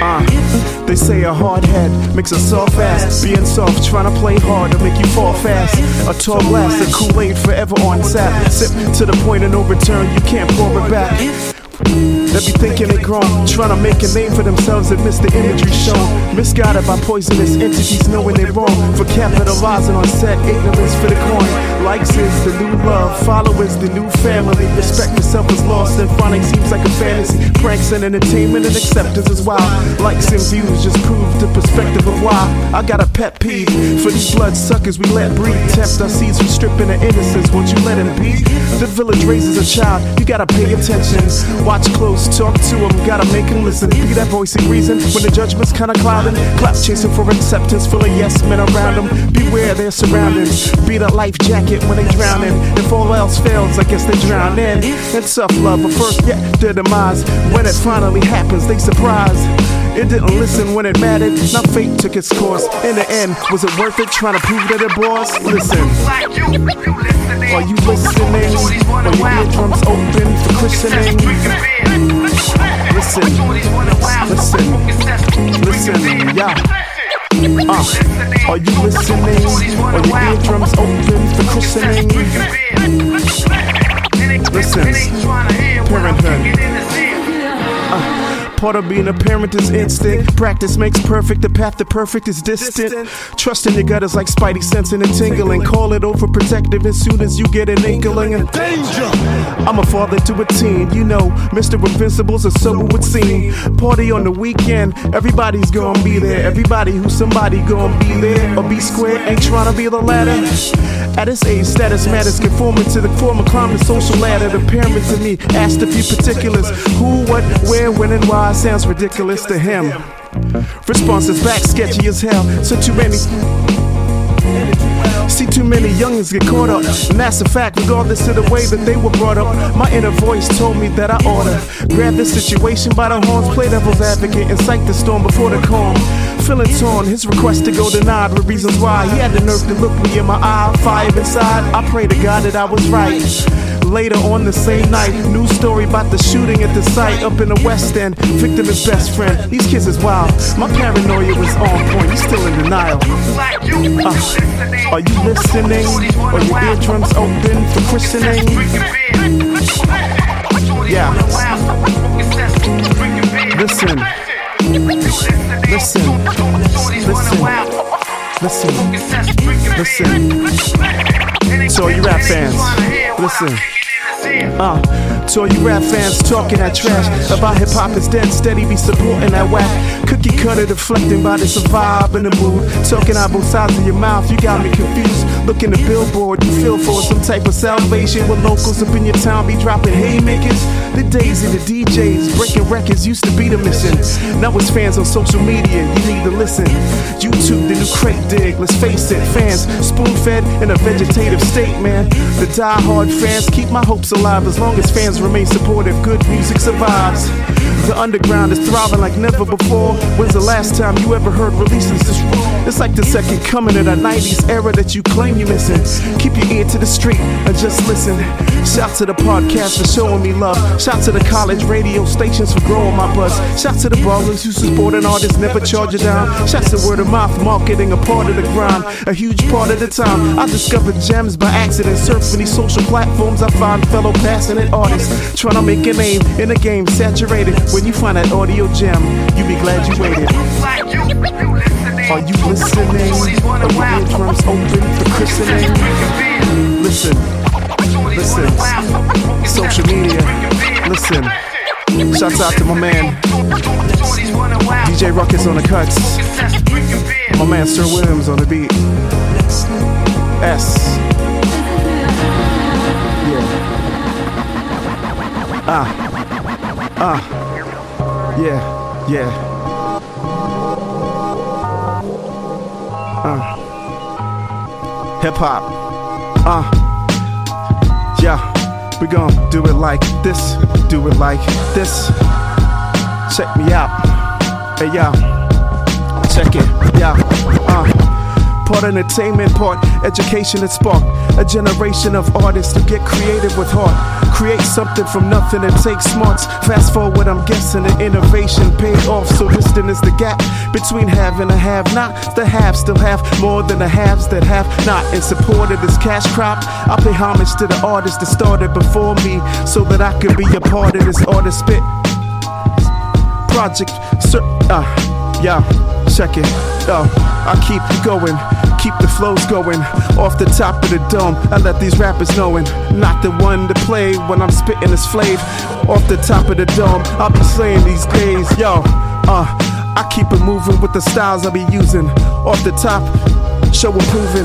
S23: Uh, they say a hard head makes a soft ass. Being soft, trying to play hard to make you fall fast. A tall glass of Kool Aid forever on tap. Sip to the point of no return, you can't pour it back. They be thinking they grown, trying to make a name for themselves and miss the imagery shown. Misguided by poisonous entities knowing they wrong. For capitalizing on set, ignorance for the coin. Likes is the new love, followers the new family. Respect yourself is lost and finding seems like a fantasy. Pranks and entertainment and acceptance is wild. Likes and views just prove the perspective of why. I got a pet peeve for these blood suckers we let breed. Tempt our seeds from stripping their innocence. Won't you let him be? The village raises a child, you gotta pay attention. Watch close, talk to him, gotta make him listen. Be that voice of reason when the judgment's kinda clouding. Clap chasing for acceptance, full of yes men around them. Beware their surroundings. Be the life jacket when they drowning. If all else fails, I guess they drown in. And tough love, but first get their demise. When it finally happens, they surprise. It didn't listen when it mattered. Now fate took its course. In the end, was it worth it trying to prove that it was? Listen. Are you listening? Are your eardrums open? for christening. Listen, listen, listen, yeah. Uh, are you listening? Are your eardrums open for christening? Listen, parenthood. Uh, Part of being a parent is instinct. Practice makes perfect. The path to perfect is distant. Trust in your gut is like spidey sensing and tingling. Call it overprotective as soon as you get an inkling. Danger! I'm a father to a teen. You know, Mr. Invincible's a so it would seem. Party on the weekend. Everybody's gonna be there. Everybody who's somebody gonna be there. Or be square. Ain't trying to be the latter. At this age, status matters. Conforming to the former climate social ladder. The parents of me asked a few particulars. Who, what, where, when, and why sounds ridiculous to him. Responses back sketchy as hell. So too many. See too many youngins get caught up. And that's a fact, regardless of the way that they were brought up. My inner voice told me that I oughta grab this situation by the horns, play devil's advocate, and sight the storm before the calm. Feeling torn, his request to go denied with reasons why. He had the nerve to look me in my eye, fire inside. I pray to God that I was right. Later on the same night, news story about the shooting at the site up in the West End. Victim is best friend. These kids is wild. My paranoia was on point. He's still in denial. Uh, are you listening? Are your eardrums open for christening? Yeah. Listen. Listen. Listen. Listen. So, you rap fans, listen. Uh, to all you rap fans talking that trash about hip hop is dead, steady be supporting that whack. Cookie cutter deflecting by this vibe and the mood. Talking out both sides of your mouth, you got me confused. Looking at billboard, you feel for some type of salvation with locals up in your town be dropping haymakers. The days of the DJs breaking records used to be the mission. Now it's fans on social media, you need to listen. YouTube, the new crate dig, let's face it, fans spoon fed in a vegetative state, man. The die-hard fans keep my hopes alive as long as fans remain supportive. Good music survives. The underground is thriving like never before. When's the last time you ever heard releases this raw? It's like the second coming of that 90s era that you claim you're missing. Keep your ear to the street and just listen. Shout to the podcast for showing me love. Shout to the college radio stations for growing my buzz. Shout to the ballers who support an artist, never charge it down. Shout to word of mouth marketing, a part of the grind. A huge part of the time. I discovered gems by accident, surfing these social platforms. I find fellow passionate artists trying to make a name in a game saturated. When you find that audio gem, you be glad you waited. Are you listening? Are your eardrums open for christening? Listen, listen. Social media, listen. Shouts out to my man, DJ Ruckus on the cuts. My man Sir Williams on the beat. S. Yeah. Ah. Ah. Yeah, yeah. Uh. Hip hop. Uh. Yeah. We gon' do it like this. Do it like this. Check me out. Hey, y'all. Check it. Yeah. Uh part entertainment, part education and spark. A generation of artists to get creative with heart. Create something from nothing and take smarts. Fast forward, I'm guessing the innovation paid off. So distant is the gap between have and a have not. The have still have more than the haves that have not. In support of this cash crop, I pay homage to the artists that started before me so that I could be a part of this artist spit project. Sir, uh, yeah, check it. Yo, I keep going keep the flows going off the top of the dome. I let these rappers knowin', not the one to play when I'm spitting this flavor off the top of the dome. I'll be slaying these days, yo. Uh, I keep it moving with the styles I'll be using off the top. Show improving.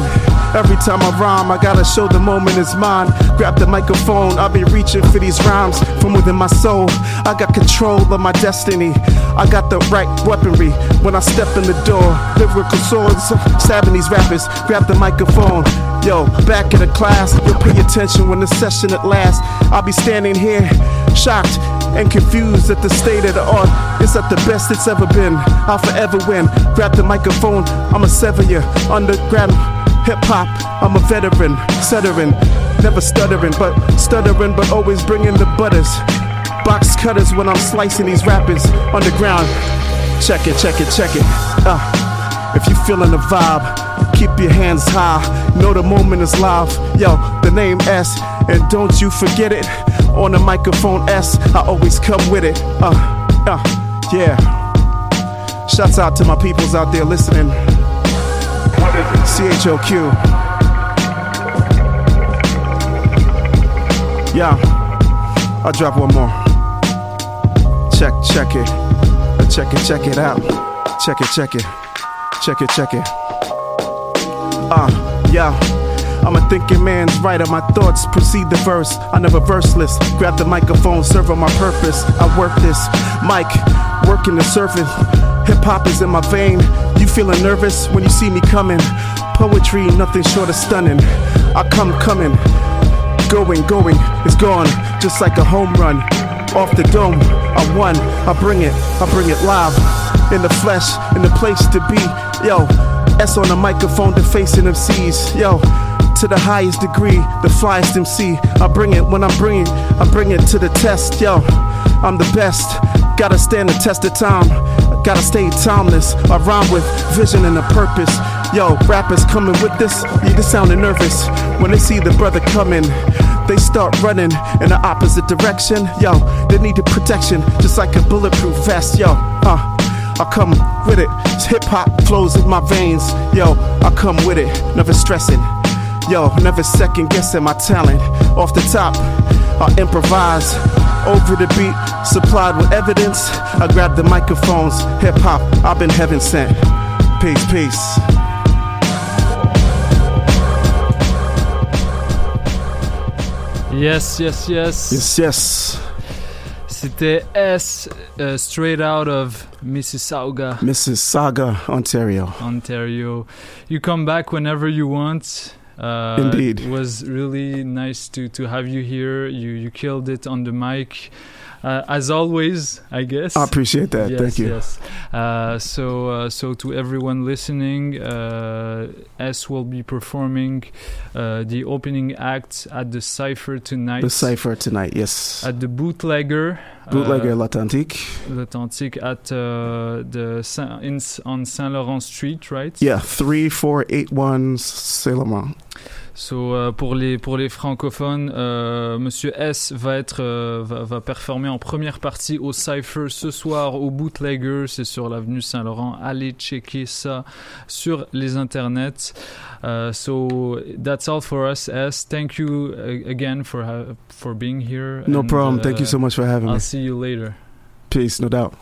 S23: Every time I rhyme, I gotta show the moment is mine. Grab the microphone, I'll be reaching for these rhymes from within my soul. I got control of my destiny. I got the right weaponry when I step in the door. Lyrical swords, stabbing these rappers. Grab the microphone. Yo, back in the class, you'll pay attention when the session at last. I'll be standing here, shocked and confused at the state of the art. It's at the best it's ever been. I'll forever win. Grab the microphone, I'ma sever. Underground hip hop, I'm a veteran, settering Never stuttering, but stuttering, but always bringing the butters. Box cutters when I'm slicing these rappers underground. Check it, check it, check it. Uh, if you feeling the vibe, keep your hands high. Know the moment is live. Yo, the name S, and don't you forget it. On the microphone S, I always come with it. Uh, uh, yeah. Shouts out to my peoples out there listening. What is it? CHOQ. Yeah, I'll drop one more. Check, check it. Check it, check it out. Check it, check it. Check it, check it. Uh, yeah. I'm a thinking man's writer. My thoughts precede the verse. I never verseless. Grab the microphone, serve on my purpose. I work this mic, working the surface. Hip hop is in my vein. You feeling nervous when you see me coming? Poetry, nothing short of stunning. I come coming, going, going, it's gone, just like a home run. Off the dome, I won, I bring it, I bring it live. In the flesh, in the place to be. Yo, S on the microphone, the facing MCs. Yo, to the highest degree, the flyest MC. I bring it when I'm bringing, I bring it to the test. Yo, I'm the best, gotta stand the test of time. Gotta stay timeless. I rhyme with vision and a purpose. Yo, rappers coming with this, you just sounding nervous. When they see the brother coming, they start running in the opposite direction. Yo, they need the protection, just like a bulletproof vest. Yo, uh, I come with it. Hip hop flows in my veins. Yo, I come with it, never stressing. Yo, never second guessing my talent. Off the top, I improvise. Over the beat, supplied with evidence. I grab the microphones. Hip hop, I've been heaven sent. Peace, peace.
S22: Yes, yes, yes.
S23: Yes, yes.
S22: C'était S, uh, straight out of Mississauga,
S23: Mississauga, Ontario.
S22: Ontario. You come back whenever you want. Uh,
S23: Indeed.
S22: It was really nice to, to have you here. You you killed it on the mic. Uh, as always, I guess.
S23: I appreciate that.
S22: Yes,
S23: Thank you.
S22: Yes. Uh, so, uh, so to everyone listening, uh, S will be performing uh, the opening act at the Cipher tonight.
S23: The cipher tonight, yes.
S22: At the Bootlegger.
S23: Bootlegger
S22: uh,
S23: L'Authentique.
S22: L'Authentique at uh, the Saint, in, on Saint Laurent Street, right?
S23: Yeah, 3481 Saint Laurent.
S22: So, euh, pour les pour les francophones, euh, Monsieur S va être euh, va, va performer en première partie au Cypher ce soir au Bootlegger, c'est sur l'avenue Saint-Laurent. Allez checker ça sur les internets. Uh, so that's all for us. S, thank you uh, again for for being here.
S23: No
S22: and,
S23: problem. Thank you
S22: uh,
S23: so much for having
S22: I'll
S23: me.
S22: see you later.
S23: Peace, no doubt.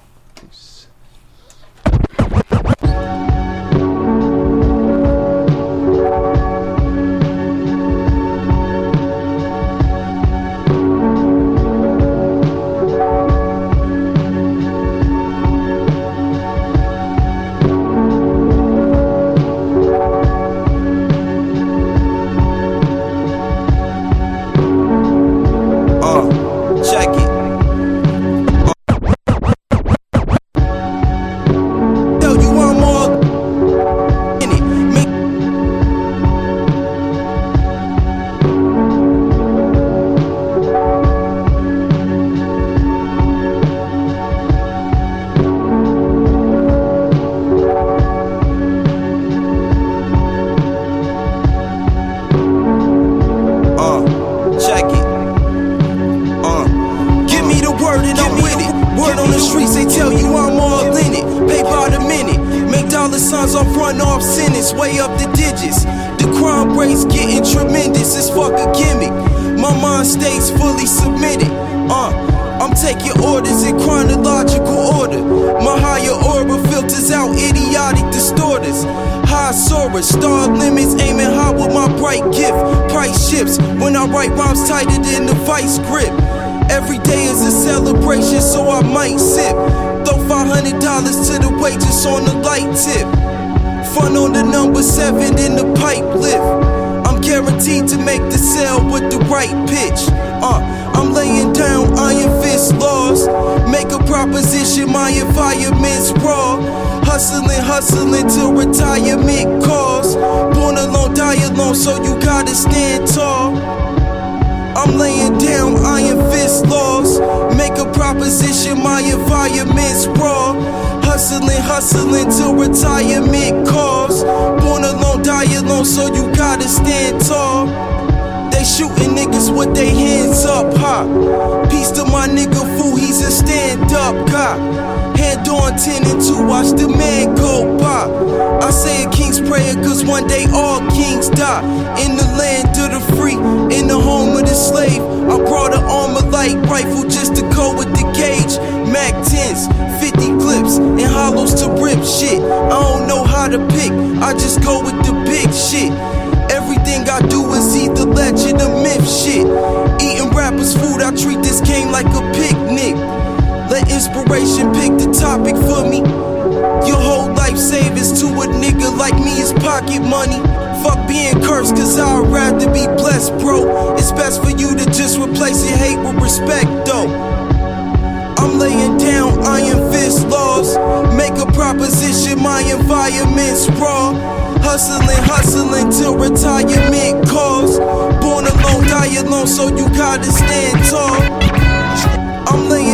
S29: Hustling, till retirement calls. Born alone, die alone, so you gotta stand tall. I'm laying down iron fist laws. Make a proposition, my environment's raw. Hustling, hustling till retirement calls. Born alone, die alone, so you gotta stand tall. They shooting niggas with their hands up, ha. Peace to my nigga fool, he's a stand up cop. On 10 and 2, watch the man go by. I say a king's prayer, cause one day all kings die. In the land of the free, in the home of the slave. I brought an ArmaLite rifle just to go with the gauge. Mac 10s, 50 clips, and hollows to rip shit. I don't know how to pick, I just go with the big shit. Everything I do is either legend or myth shit. Eating rappers' food, I treat this game like a picnic. Let inspiration pick the topic for me. Your whole life savings to a nigga like me is pocket money. Fuck being cursed, cause I'd rather be blessed, bro. It's best for you to just replace your hate with respect, though. I'm laying down iron fist laws. Make a proposition, my environment's raw. Hustling, hustling till retirement calls. Born alone, die alone, so you gotta stand tall. I'm laying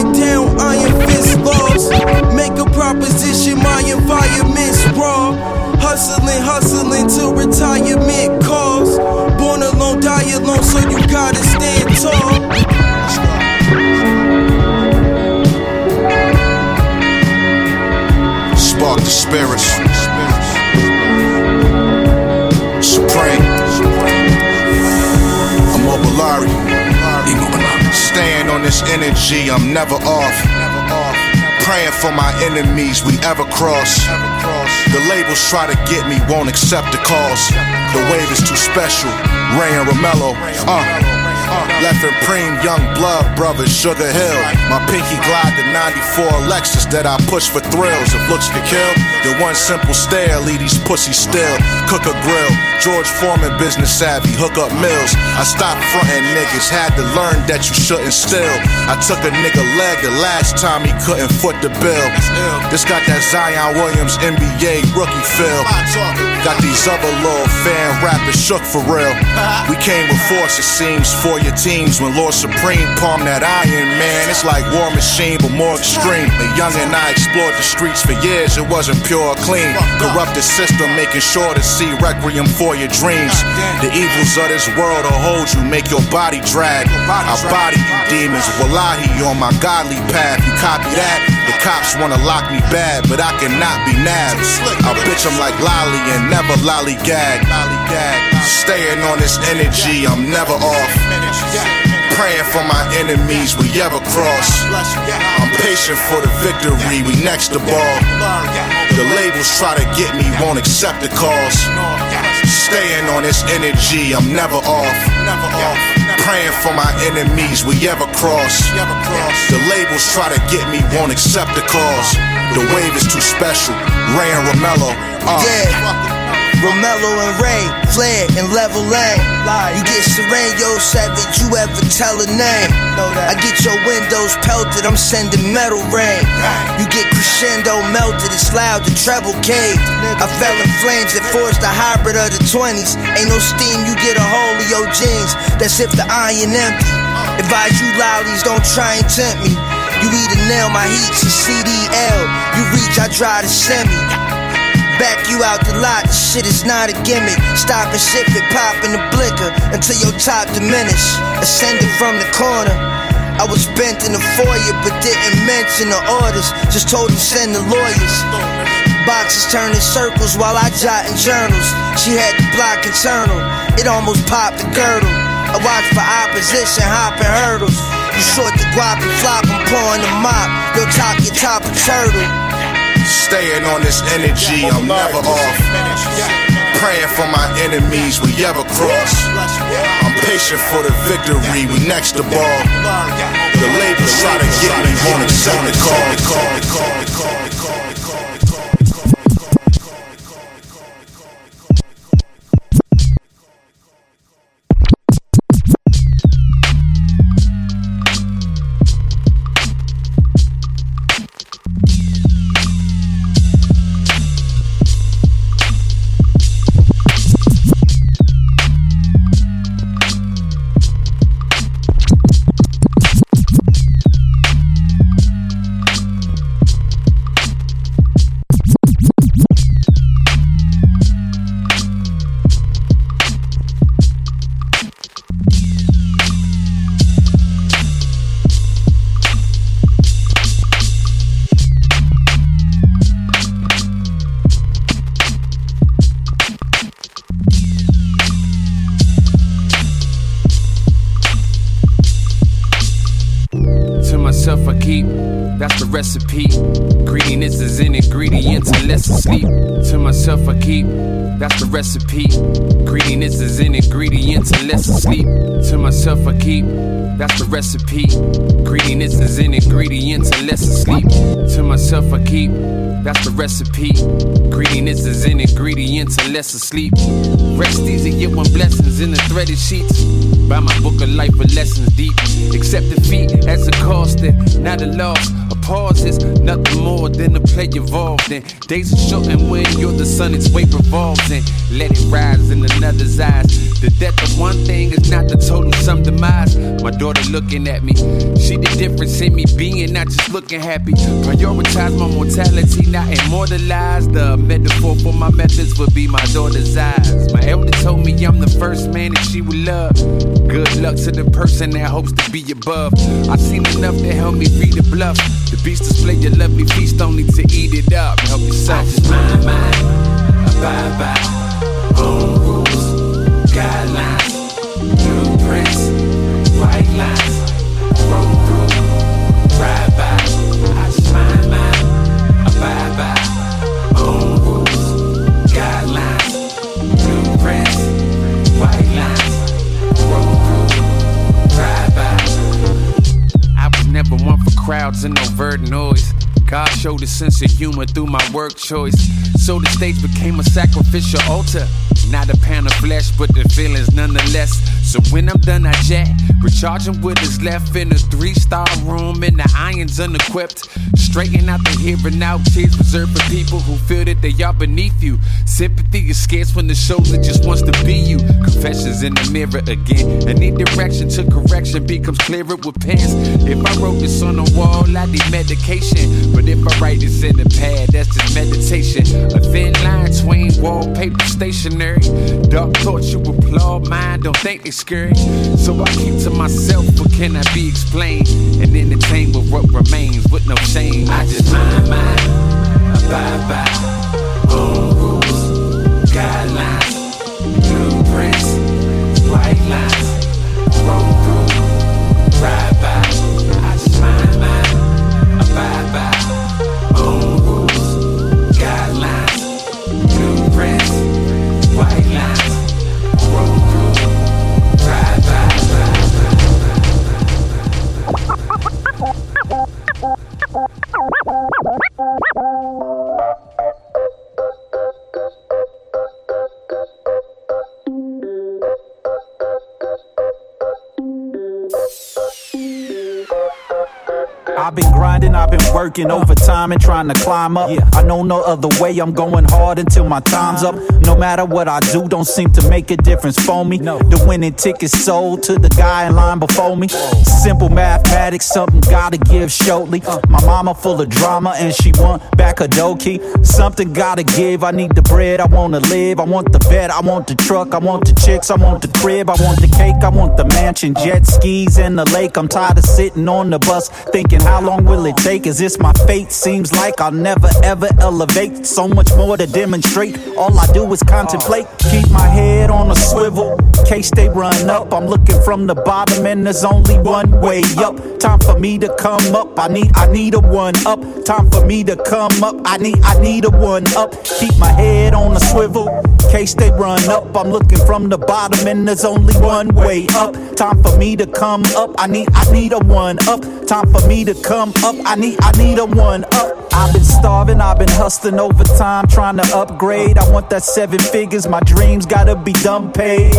S29: iron fist laws. Make a proposition, my environment's raw. Hustling, hustling till retirement calls. Born alone, die alone, so you gotta stand tall.
S30: Spark the spirits. On this energy, I'm never off. Praying for my enemies we ever cross. The labels try to get me, won't accept the calls. The wave is too special. Ray and Romello, uh. Left and Preem, Young Blood Brothers, Sugar Hill. My pinky glide the 94 Lexus that I push for thrills. If looks could kill, then one simple stare lead these pussies still. Cook a grill, George Foreman business savvy, hook up mills. I stopped fronting niggas, had to learn that you shouldn't steal. I took a nigga leg the last time he couldn't foot the bill. This got that Zion Williams NBA rookie feel. Got these other little fan rappers shook for real. We came with force, it seems, for your teams when Lord Supreme palm that iron man. It's like War Machine, but more extreme. The young and I explored the streets for years, it wasn't pure clean. Corrupted system, making sure to see requiem for your dreams. The evils of this world will hold you, make your body drag. I body you demons, wallahi, on my godly path. You copy that? The cops wanna lock me bad, but I cannot be nabbed. I bitch them like lolly and never lolly gag. lollygag. Staying on this energy, I'm never off. Praying for my enemies we ever cross. I'm patient for the victory, we next the ball. The labels try to get me, won't accept the cause. Staying on this energy, I'm never off. Praying for my enemies we ever cross. The labels try to get me, won't accept the cause. The wave is too special. Ray and Romello. Uh.
S31: Yeah. Romello and Ray, Flair and Level Lane. You get Sereno Savage, you ever tell a name. I get your windows pelted, I'm sending metal rain. You get crescendo melted, it's loud, the treble cave. I fell in flames that forced the hybrid of the 20s. Ain't no steam, you get a hole in your jeans. That's if the iron empty. Advise you lollies, don't try and tempt me. You either nail my heats or CDL. You reach, I dry the semi. Back you out the lot, this shit is not a gimmick. Stop and sip it, pop in the blicker until your top diminish. Ascended from the corner. I was bent in the foyer, but didn't mention the orders. Just told him send the lawyers. Boxes turning circles while I jotting journals. She had the block internal, it almost popped the girdle. I watch for opposition, hopping hurdles. You short the guap and flop, I'm pouring the mop. Yo, top your top a turtle.
S30: Staying on this energy, I'm never off. Praying for my enemies we ever cross. I'm patient for the victory, we next the ball. The labels try to get me, the call.
S24: Recipe. Greediness is an ingredient to less sleep. To myself, I keep. That's the recipe. Greediness is an ingredient to less sleep. To myself, I keep. That's the recipe. Greediness is an ingredient to less sleep. Rest easy, get one blessings in the threaded sheets. Buy my book of life with lessons deep. Accept defeat as a cost and not a loss. A pause is nothing more than a play involved in. Days are short and when you're the sun, its weight revolves and let it rise in another's eyes. The death of one thing is not the total sum demise. My daughter looking at me, she the difference in me being not just looking happy. Prioritize my mortality, not immortalize. The metaphor for my methods would be my daughter's eyes. My elder told me I'm the first man that she would love. Good luck to the person that hopes to be above. I've seen enough to help me read the bluff. The beast display your lovely feast only to eat it up. Help yourself. I just mind, mind, abide by crowds and overt noise. God showed a sense of humor through my work choice. So the stage became a sacrificial altar. Not a pound of flesh, but the feelings nonetheless. So when I'm done, I jet. Recharging with is left in a three star room, and the irons unequipped. Straighten out the here and now. Tears reserved for people who feel that they are beneath you. Sympathy is scarce when the shoulder just wants to be you. Confessions in the mirror again. Any direction to correction becomes clearer with pens. If I wrote this on the wall, I need medication. But if I write this in the pad, that's just meditation. A thin line between wallpaper stationery. Dark thoughts you applaud, mine don't think they scary. So I keep to myself, what can I be explained? And entertain with what remains with no shame. I just mind, mind, abide by own rules, guidelines, blueprints, white lines,
S32: working overtime and trying to climb up. I know no other way, I'm going hard until my time's up. No matter what I do, don't seem to make a difference for me. The winning ticket sold to the guy in line before me. Simple mathematics, something gotta give shortly. My mama full of drama and she want back a dough key. Something gotta give, I need the bread, I wanna live. I want the bed, I want the truck, I want the chicks, I want the crib, I want the cake, I want the mansion, jet skis, and the lake. I'm tired of sitting on the bus thinking, how long will it take? Is this my fate? Seems like I'll never ever elevate. So much more to demonstrate. All I do is contemplate. Keep my head on a swivel. Case they run up. I'm looking from the bottom and there's only one way up. Time for me to come up. I need I need a one up. Time for me to come up. I need I need a one up. Keep my head on a swivel. Case they run up. I'm looking from the bottom and there's only one way up. Time for me to come up. I need I need a one up. Time for me to come up. I need I need a one up. I've been starving, I've been hustling overtime, trying to upgrade. I want that seven figures, my dreams gotta be done paid.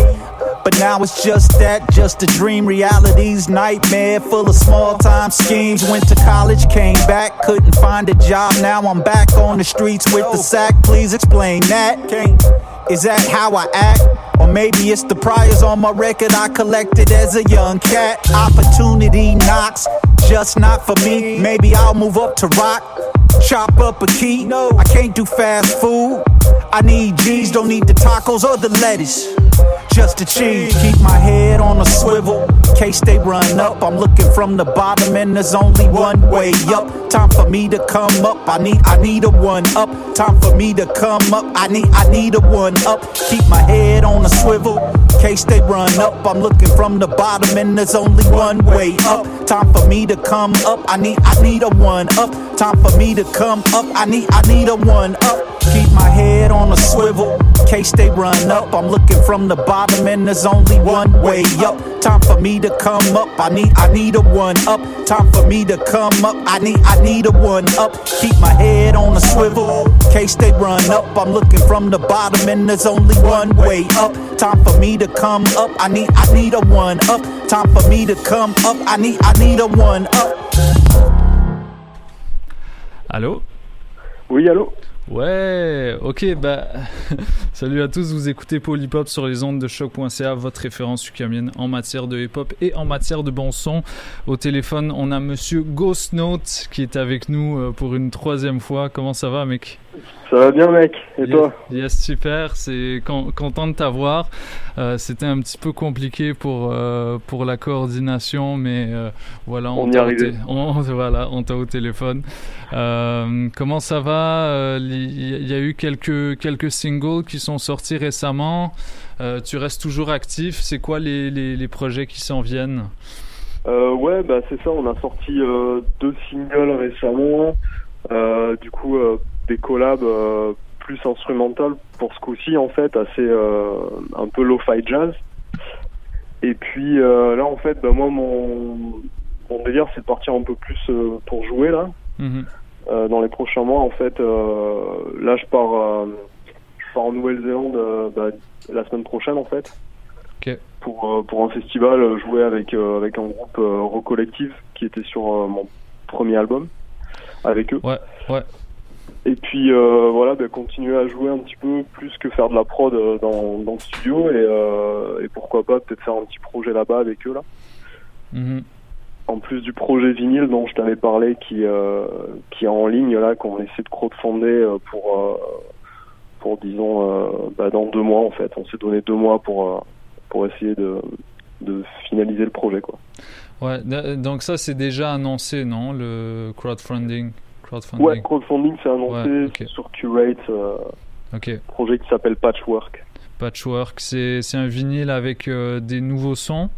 S32: But now it's just that, just a dream. Reality's nightmare, full of small time schemes. Went to college, came back, couldn't find a job. Now I'm back on the streets with the sack. Please explain that. Is that how I act? Or maybe it's the priors on my record I collected as a young cat. Opportunity knocks, just not for me. Maybe I'll move up to rock. Chop up a key. No, I can't do fast food. I need G's, don't need the tacos or the lettuce. Just the cheese. Keep my head on a swivel. Case they run up. I'm looking from the bottom and there's only one way up. Time for me to come up. I need I need a one up. Time for me to come up. I need I need a one up. Keep my head on a swivel. case they run up. I'm looking from the bottom and there's only one way up. Time for me to come up. I need, I need a one up. Time for me to come up. I need, I need a one up. Keep my head on a swivel, case they run up. I'm looking from the bottom and there's only one way up. Time for me to come up. I need, I need a one up. Time for me to come up. I need, I need a one up. Keep my head on a swivel, case they run up. I'm looking from the bottom and there's only one way up. Time for me to come up. I need, I need a one up. Time for me to come up. I need, I need a one up.
S22: Allô
S33: Oui, allô
S22: Ouais, ok, bah salut à tous, vous écoutez Polypop sur les ondes de choc.ca, votre référence ukamienne en matière de hip-hop et en matière de bon son. Au téléphone, on a monsieur Ghost Note qui est avec nous euh, pour une troisième fois. Comment ça va, mec?
S33: Ça va bien, mec. Et
S22: Yes-
S33: toi
S22: Yes, super. C'est con- content de t'avoir. Euh, C'était un petit peu compliqué pour euh, pour la coordination, mais euh, voilà,
S33: On y
S22: t'a au on- voilà, on t'a au téléphone. Comment ça va Il y, a eu quelques quelques singles qui sont sortis récemment. Tu restes toujours actif. C'est quoi les, les les projets qui s'en viennent?
S33: Ouais, bah c'est ça. On a sorti deux singles récemment. Euh, du coup, euh, des collabs euh, plus instrumentales pour ce coup-ci, en fait, assez euh, un peu lo-fi jazz. Et puis euh, là, en fait, bah, moi, mon, mon délire, c'est de partir un peu plus euh, pour jouer là.
S22: Mhm.
S33: Euh, dans les prochains mois, en fait, euh, là, je pars, euh, je pars en Nouvelle-Zélande bah, la semaine prochaine, en fait,
S22: Ok.
S33: pour euh, pour un festival, jouer avec euh, avec un groupe euh, Rock Collective qui était sur euh, mon premier album avec eux.
S22: Ouais, ouais.
S33: Et puis euh, voilà, bah, continuer à jouer un petit peu plus que faire de la prod euh, dans dans le studio et euh, et pourquoi pas peut-être faire un petit projet là-bas avec eux là
S22: Mhm.
S33: en plus du projet vinyle dont je t'avais parlé qui euh, qui est en ligne là qu'on essaie de crowdfunder pour pour disons bah, dans deux mois en fait on s'est donné deux mois pour pour essayer de de finaliser le projet quoi
S22: Ouais. Donc ça c'est déjà annoncé, non Le crowdfunding. Crowdfunding?
S33: ouais crowdfunding c'est annoncé
S22: Ouais,
S33: sur Curate euh,
S22: Ok.
S33: projet qui s'appelle Patchwork
S22: Patchwork, c'est un vinyle avec euh, des nouveaux sons?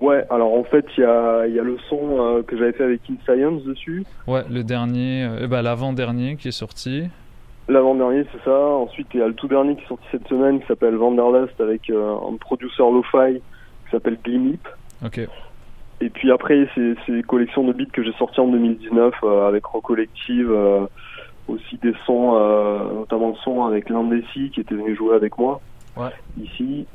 S33: ouais alors en fait il y a y a le son euh, que j'avais fait avec In Science dessus
S22: Ouais, le dernier, euh, bah, l'avant-dernier qui est sorti.
S33: L'avant-dernier, c'est ça. Ensuite, il y a le tout dernier qui est sorti cette semaine qui s'appelle Vanderlust avec euh, un producer lo-fi qui s'appelle Glimip.
S22: Ok.
S33: Et puis après, c'est des collections de beats que j'ai sorties en 2019 euh, avec Rock Collective, euh, aussi des sons, euh, notamment le son avec l'Indécis qui était venu jouer avec moi
S22: Ouais.
S33: ici.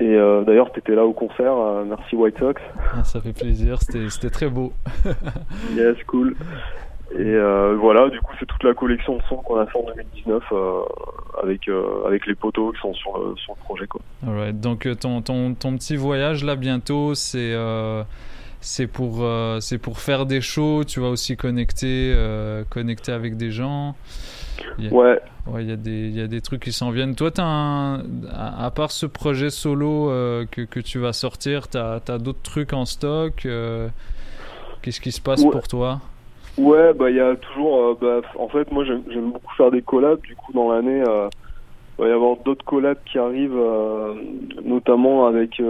S33: Et d'ailleurs, t'étais là au concert, merci White Sox.
S22: Ah, ça fait plaisir, c'était très beau.
S33: Yes, cool. Et voilà, du coup, c'est toute la collection de sons qu'on a fait en 2019 euh, avec avec les poteaux qui sont sur le, sur le projet quoi.
S22: Alright, donc ton, ton, ton petit voyage là bientôt, c'est c'est pour euh, c'est pour faire des shows. Tu vas aussi connecter euh, connecter avec des gens. Il a-
S33: Ouais.
S22: Ouais, il y a des il y a des trucs qui s'en viennent. Toi, un, à, à part ce projet solo euh, que, que tu vas sortir, t'as as, d'autres trucs en stock. Qu'est-ce qui se passe
S33: Ouais.
S22: pour toi?
S33: Ouais, bah il y a toujours. bah, en fait, moi j'aime beaucoup faire des collabs. Du coup, dans l'année, il va y avoir d'autres collabs qui arrivent, notamment avec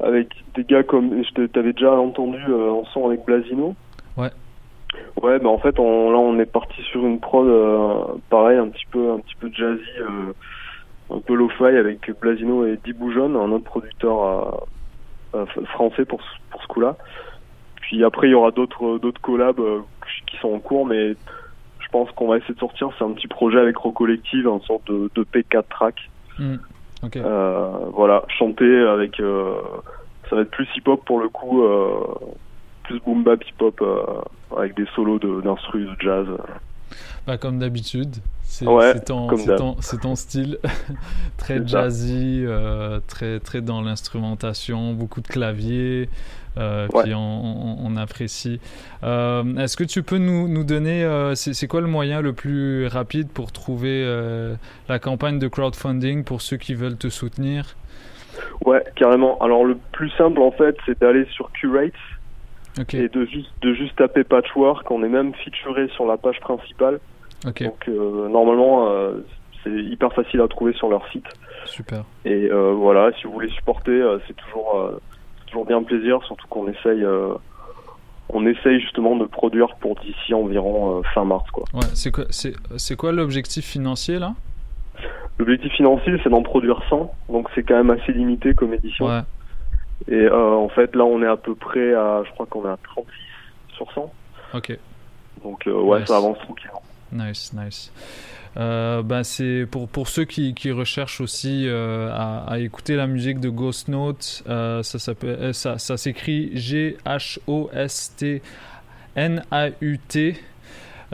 S33: avec des gars comme. Je t'avais déjà entendu euh, en son avec Blasino.
S22: Ouais.
S33: Ouais, bah en fait, on, là on est parti sur une prod euh, pareil, un petit peu un petit peu jazzy, euh, un peu lo-fi avec Blasino et Diboujon, un autre producteur euh, français pour ce- pour ce coup-là. Puis après, il y aura d'autres d'autres collabs qui sont en cours, mais je pense qu'on va essayer de sortir. C'est un petit projet avec Rock Collective, une sorte de, de P4 track.
S22: Hmm,
S33: Euh, voilà, chanter avec. euh, ça va être plus hip-hop pour le coup, euh, plus boom bap hip-hop avec des solos de- d'instru de, jazz.
S22: Bah, comme d'habitude, c'est
S33: Ouais,
S22: ton, ton, ton style, très jazzy, euh, très, très dans l'instrumentation, beaucoup de clavier, euh,
S33: Ouais.
S22: puis on, on- on apprécie. Euh, Est-ce que tu peux nous, nous donner, euh, c'est quoi le moyen le plus rapide pour trouver euh, la campagne de crowdfunding pour ceux qui veulent te soutenir?
S33: Ouais, carrément. Alors le plus simple en fait, c'est d'aller sur Curate et de juste de juste taper Patchwork. On est même featuré sur la page principale. Donc normalement, c'est hyper facile à trouver sur leur site.
S22: Super.
S33: Et voilà, si vous voulez supporter, c'est toujours, toujours bien plaisir, surtout qu'on essaye, euh, on essaye justement de produire pour d'ici environ euh, fin mars. Quoi.
S22: Ouais, c'est quoi, c'est, c'est quoi l'objectif financier là?
S33: L'objectif financier, c'est d'en produire 100, donc c'est quand même assez limité comme édition.
S22: Ouais.
S33: Et euh, en fait, là, on est à peu près à, je crois qu'on est à 36 sur 100.
S22: Ok.
S33: Donc euh, ouais,
S22: Nice.
S33: ça avance tranquillement.
S22: Nice, nice. Euh, bah, c'est pour, pour ceux qui, qui recherchent aussi euh, à, écouter la musique de Ghost Note, euh, ça, ça, ça s'écrit G-H-O-S-T-N-A-U-T.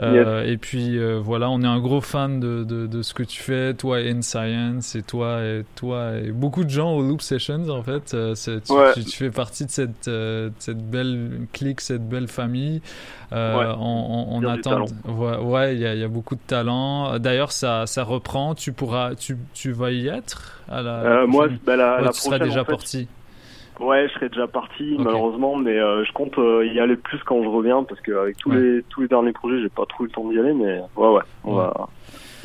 S22: Euh, Et puis euh, voilà, on est un gros fan de, de, de ce que tu fais, toi et N-Science, et toi et toi et beaucoup de gens au Loop Sessions en fait. Euh, tu,
S33: Ouais.
S22: tu, tu fais partie de cette, cette belle clique, cette belle famille. Euh,
S33: Ouais.
S22: on,
S33: y
S22: attend. Ouais, ouais, il y, a- il y a beaucoup de talent. D'ailleurs, ça, ça reprend. Tu pourras, tu, tu vas y être à la.
S33: Euh, moi, bah, la,
S22: Ouais,
S33: la
S22: tu seras
S33: prochaine,
S22: déjà
S33: en fait,
S22: parti.
S33: Ouais, je serai déjà parti malheureusement, mais euh, je compte euh, y aller plus quand je reviens parce qu'avec tous les tous les derniers projets, j'ai pas trop eu le temps d'y aller, mais ouais, ouais, on
S22: Ouais.
S33: va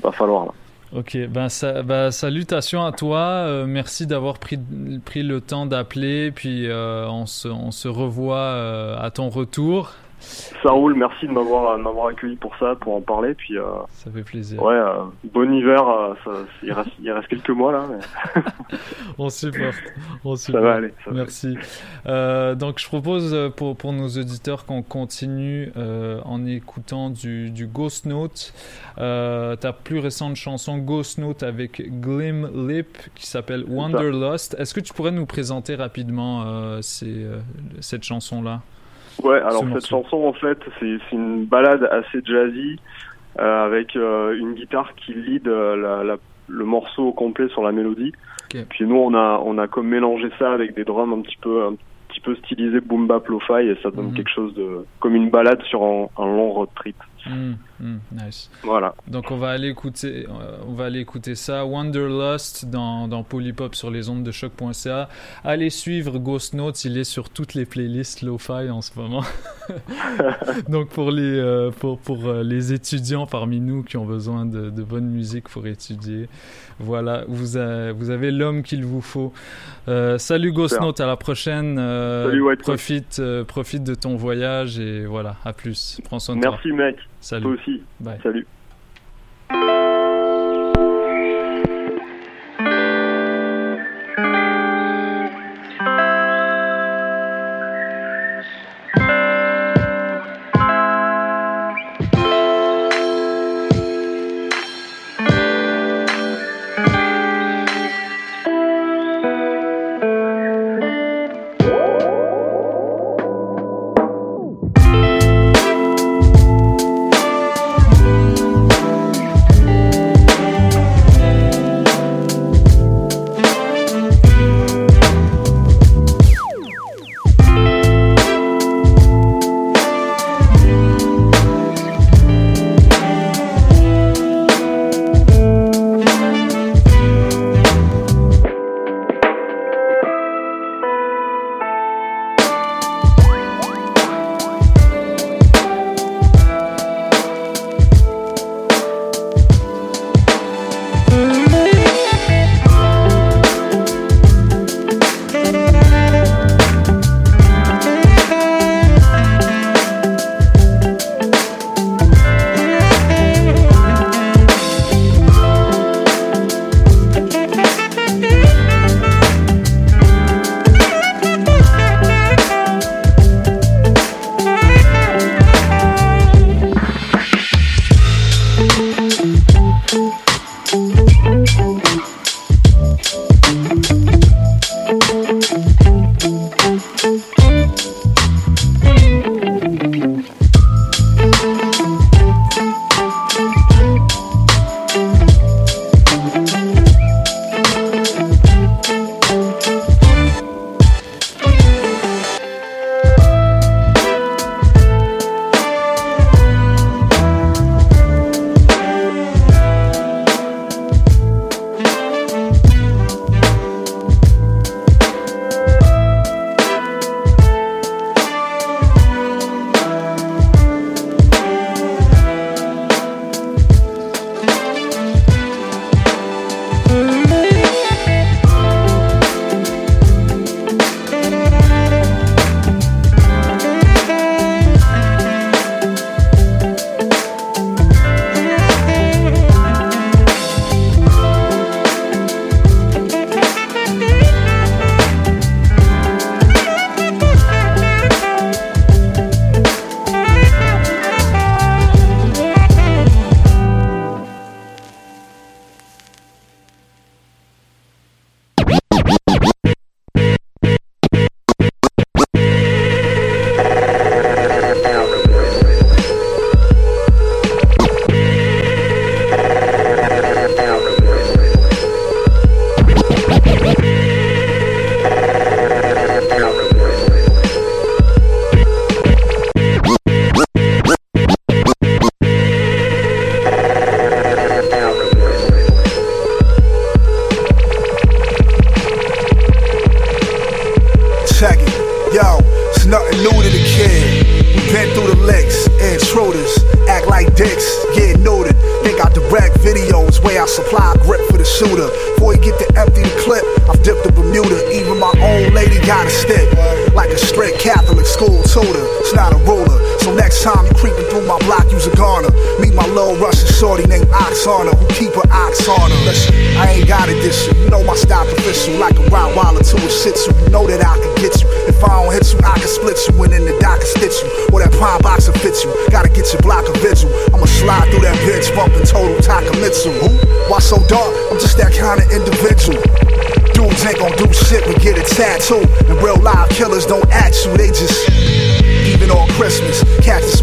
S33: va falloir là.
S22: Ok, ben, ça, ben, salutations à toi. euh, merci d'avoir pris, pris le temps d'appeler. Puis on, se, on se revoit à ton retour.
S33: Ça roule, merci de m'avoir de m'avoir accueilli pour ça, pour en parler, puis euh,
S22: Ça fait plaisir.
S33: ouais, euh, bon hiver, euh, ça, il reste il reste quelques mois là. Mais...
S22: On supporte. On
S33: Ça va aller, ça
S22: Merci. Euh, donc, je propose euh, pour, pour nos auditeurs qu'on continue euh, en écoutant du, du Ghost Note. Euh, ta plus récente chanson Ghost Note avec Glim Lip qui s'appelle Wanderlust. Est-ce que tu pourrais nous présenter rapidement euh, ces, euh, cette chanson-là?
S33: Ouais, alors
S22: Ce
S33: cette chanson en fait, c'est une balade assez jazzy euh, avec euh, une guitare qui lead euh, la, la- le morceau au complet sur la mélodie. Puis nous on a on a comme mélangé ça avec des drums un petit peu un petit peu stylisés boom bap lo-fi et ça donne
S22: Mhm.
S33: quelque chose de comme une balade sur un, un long road trip.
S22: Mm, mm, nice.
S33: Voilà.
S22: Donc on va aller écouter, euh, on va aller écouter ça. Wanderlust dans, dans Polypop sur les ondes de choc.ca. Allez suivre Ghost Notes, il est sur toutes les playlists lo-fi en ce moment. Donc pour les euh, pour pour euh, les étudiants parmi nous qui ont besoin de, de bonne musique pour étudier, voilà, vous a- vous avez l'homme qu'il vous faut. Euh, salut Ghost. Note, à la prochaine. Euh,
S33: Salut, White
S22: profite profite de ton voyage et voilà, à plus. Prends soin de toi.
S33: Merci mec.
S22: Salut.
S33: Toi aussi.
S22: Bye.
S33: Salut.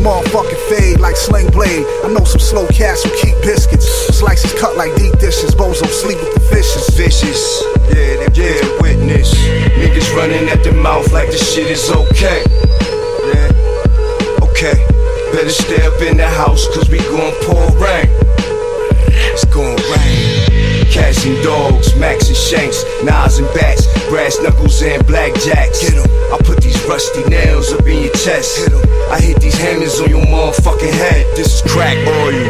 S34: Catch a fucking fade like sling blade. I know some slow cats who keep biscuits. Slices cut like deep dishes. Bozo sleep with the fishes.
S4: Vicious, yeah, they, yeah, witness. Niggas running at the mouth like the shit is okay. Yeah, okay. Better stay up in the house, cause we gon' pour rain. It's gon' rain. Cats and dogs, Max and Shanks, knives and Bats, Brass Knuckles and Blackjacks. Hit 'em. I put these rusty nails up in your chest. Hit 'em. I hit these hammers on your motherfucking head. This is crack oil.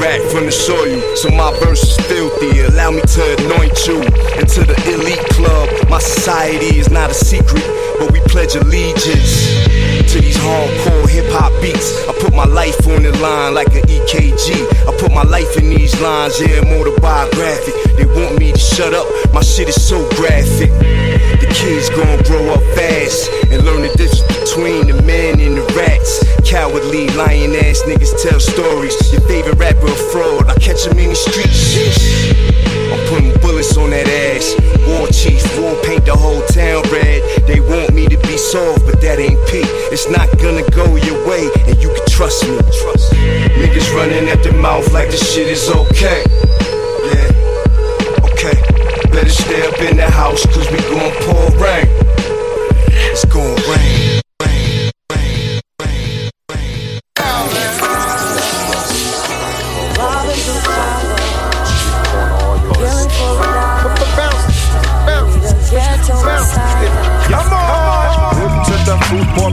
S4: Rat from the soil, so my verse is filthy. Allow me to anoint you into the elite club. My society is not a secret, but we pledge allegiance to these hardcore hip hop beats. I put my life on the line like an EKG. I put my life in these lines, yeah, autobiographic. They want me to shut up, my shit is so graphic. The kids gon' grow up fast and learn the difference between the men and the rats. Cowardly, lying ass niggas tell stories. Your favorite rapper a fraud, I catch him in the streets. I'm putting bullets on that ass. War chief, war paint the whole town red. They want me to be soft, but that ain't P. It's not gonna go your way, and you can trust me. Trust Niggas running at the mouth like the shit is okay. Yeah, okay. Better stay up in the house, cause we gon' pour rain. It's gon' rain.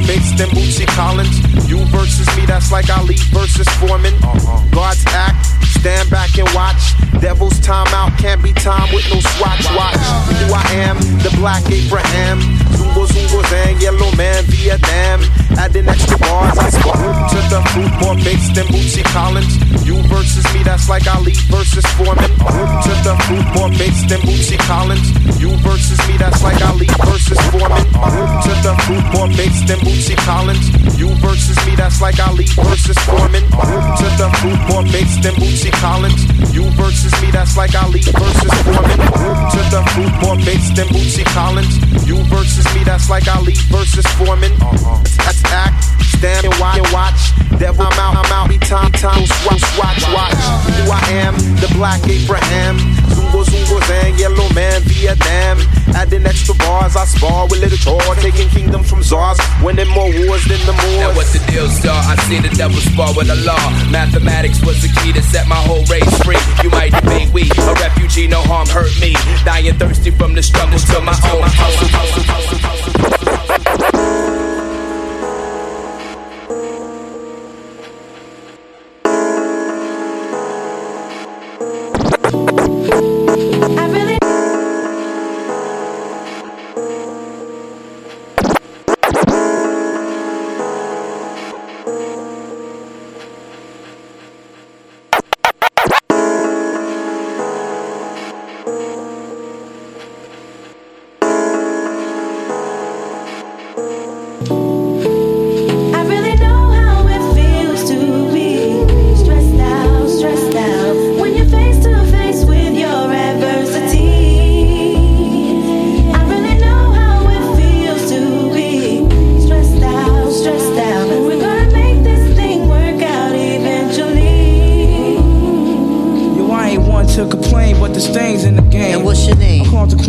S35: Bakes them Bootsy Collins. You versus me, that's like Ali versus Foreman. Uh-huh. Guards act, stand back and watch. Devil's timeout can't be timed with no swatch watch. Who I am, the black Abraham. Zungo Zungo Zang, yellow man, Vietnam. Adding extra bars, I score. To the football bakes them Bootsy Collins. You versus me, that's like Ali versus Foreman. To the football bakes them Bootsy Collins. You versus me, that's like Ali versus Foreman. To the football bakes them Bootsy Collins. You versus me, that's like Ali versus Foreman. To the football bakes them Bootsy Collins. You versus me, that's like Ali versus Foreman. To the food, more bakes than Bootsy Collins. You versus me, that's like Ali versus Foreman. Uh-huh. That's act, stand and watch and watch. Devil, I'm out, I'm out. Be time, time, swatch, watch, watch. Who I am, the black Abraham. Zungo, zungo, zang, yellow man, Vietnam. Adding extra bars, I spar with little chore. Taking kingdoms from czars, winning more wars than the Moors.
S36: Now what's the deal, star? I see the devil spar with the law. Mathematics was the key to set my whole race free. You might we, a refugee, no harm hurt me. Dying thirsty from the struggles to my own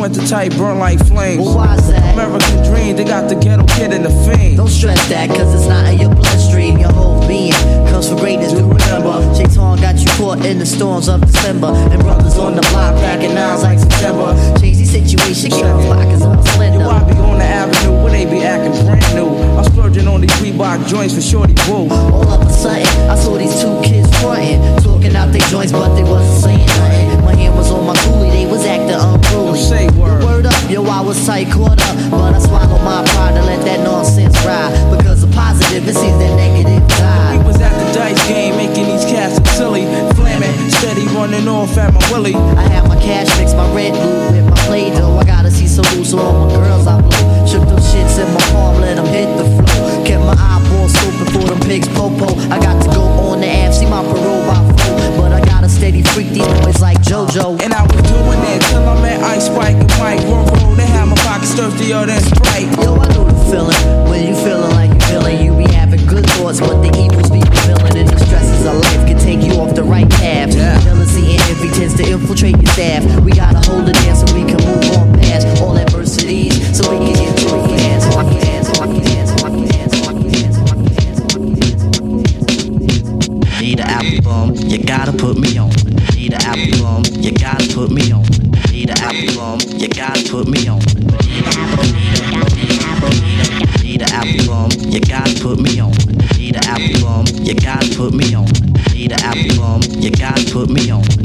S37: I'm consequential type, burn like flames.
S38: Well, why's that?
S37: American dream, they got the ghetto kid and the fiend.
S38: Don't stress that, cause it's not in your bloodstream. Your whole being comes for greatness. Do remember, Shaitan got you caught in the storms of December. And brothers on the block cracking nines like September. Change the situation, keep our pockets on slender.
S37: Yo, I be on the avenue where they be acting brand new. I splurge splurging on these Reebok joints for shorty whoa.
S38: All of a sudden, I saw these two kids frontin', talking out their joints, but they wasn't saying nothing. My hand was on my coolie, they was acting unruly.
S37: Say word.
S38: Word up, yo, I was tight caught up, but I swallowed my pride to let that nonsense ride. Because the positive, it seems that negative
S37: We was at the dice game, making these cats look silly. Flaming, steady running off at my willy.
S38: I had my cash mix, my red blue with my play dough. I gotta see some loose, so all my girls I blow. Shook them shits in my palm, let them hit the flow. Kept my eyeballs open for pigs popo. I got to go on the app, see my parole by four. But I got to steady freak these boys like JoJo.
S37: And I was doing it till I met Ice Spike and Mike. Roll, roll, they had my pockets thirstier than Sprite.
S38: Yo, I know the feeling. When you feeling like you feeling, you be having good thoughts, but the evils be fulfilling. And the stresses of life can take you off the right path. Yeah. Jealousy and envy tends to infiltrate your staff. We gotta hold it in so we can move on past all adversities, so we can get through fast. Gotta put me on. Need an album, you gotta put me on. Need an album, you gotta put me on. Need an album, you gotta put me on. Need an album, you gotta put me on. Need an album, you gotta put me on.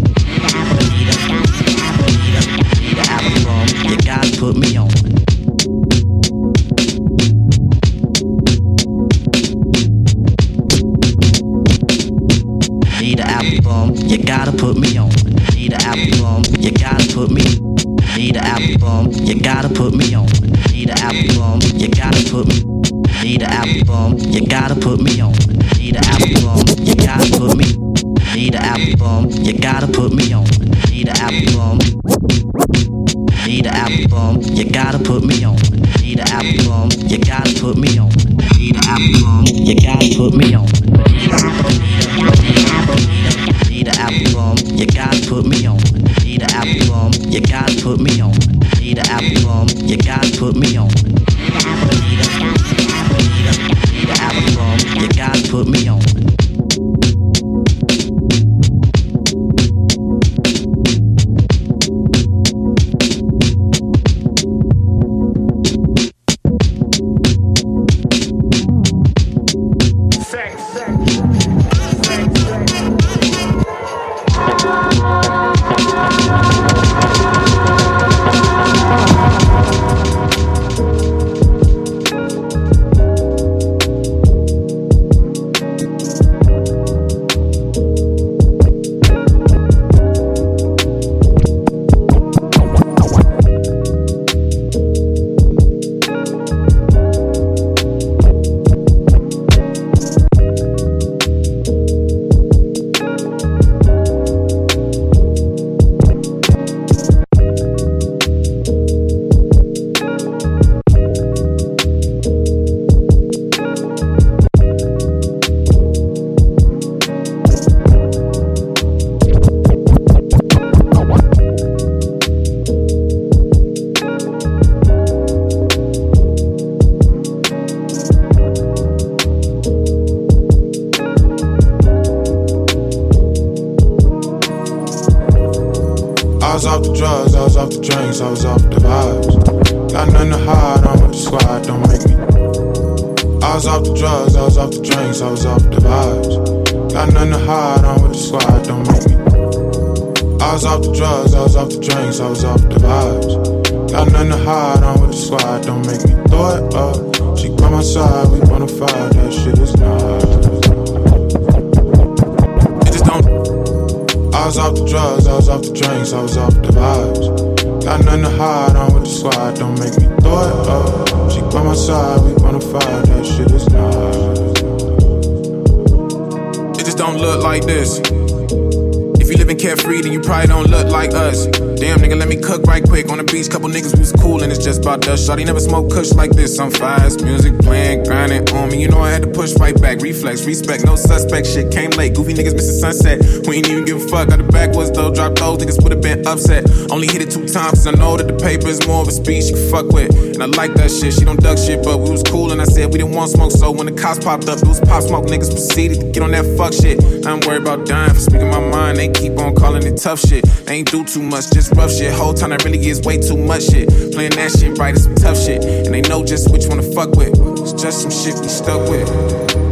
S39: Shawty never smoked kush like this. I'm fast, music playing, grinding on me. You know I had to push right back. Reflex, respect, no suspect. Shit came late. Goofy niggas missing sunset. We ain't even give a fuck. Got the backwards though. Drop those niggas would have been upset. Only hit it two times. Cause I know that the paper is more of a speech you can fuck with. And I like that shit. She don't duck shit, but we was cool. And I said we didn't want smoke. So when the cops popped up, it was pop smoke. Niggas proceeded to get on that fuck shit. I'm worried about dying for speaking my mind. They keep on calling it tough shit. They ain't do too much, just rough shit. Whole time that really is way too much shit. Playing that shit right is some tough shit. And they know just which one to fuck with. It's just some shit we stuck with.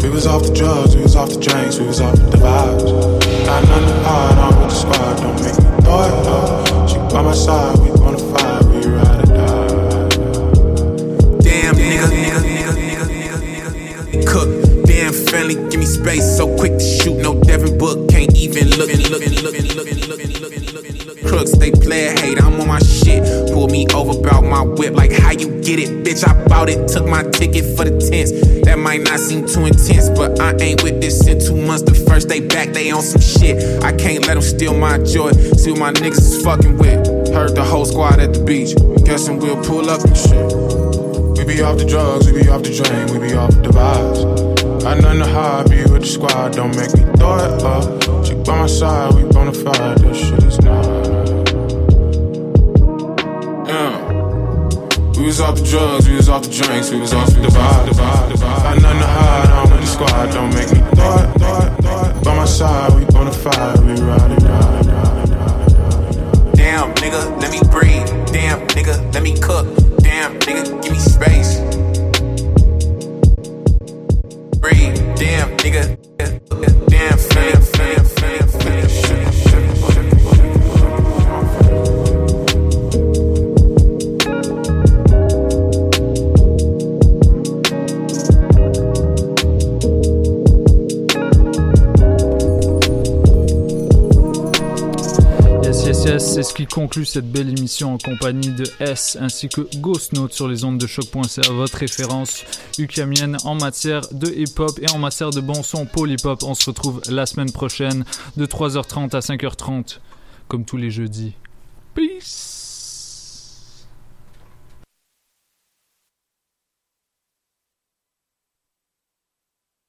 S35: We was off the drugs, we was off the drinks, we was off the vibes. Got nothing to hide, I'm with the squad, don't make me throw it up. She by my side, we
S39: So quick to shoot, no Devin Book, can't even look, look, look, look, look, look, look, Crooks, they play hate, I'm on my shit. Pull me over, bout my whip, like how you get it, bitch. I bought it, took my ticket for the tents. That might not seem too intense, but I ain't with this in two months. The first day back, they on some shit. I can't let them steal my joy. See what my niggas is fucking with. Heard the whole squad at the beach. Guessing we'll pull up and shit.
S35: We be off the drugs, we be off the drain, we be off the vibes. Got nothing to hide, be with the squad, don't make me throw it up. She by my side, we bona fide, this shit is not.
S39: Yeah. We was off the drugs, we was off the drinks, we was off the vibe.
S35: Got nothing to hide, I'm with the squad, don't make me throw it, throw it. By my side, we bona fide, we ride it, ride it, ride it.
S39: Damn, nigga, let me breathe. Damn, nigga, let me cook.
S22: Qui conclut cette belle émission en compagnie de S ainsi que Ghost Note sur les ondes de choc.ca, votre référence ukamienne en matière de hip-hop et en matière de bon son pour l'hip-hop. On se retrouve la semaine prochaine de 3h30 à 5h30, comme tous les jeudis. Peace!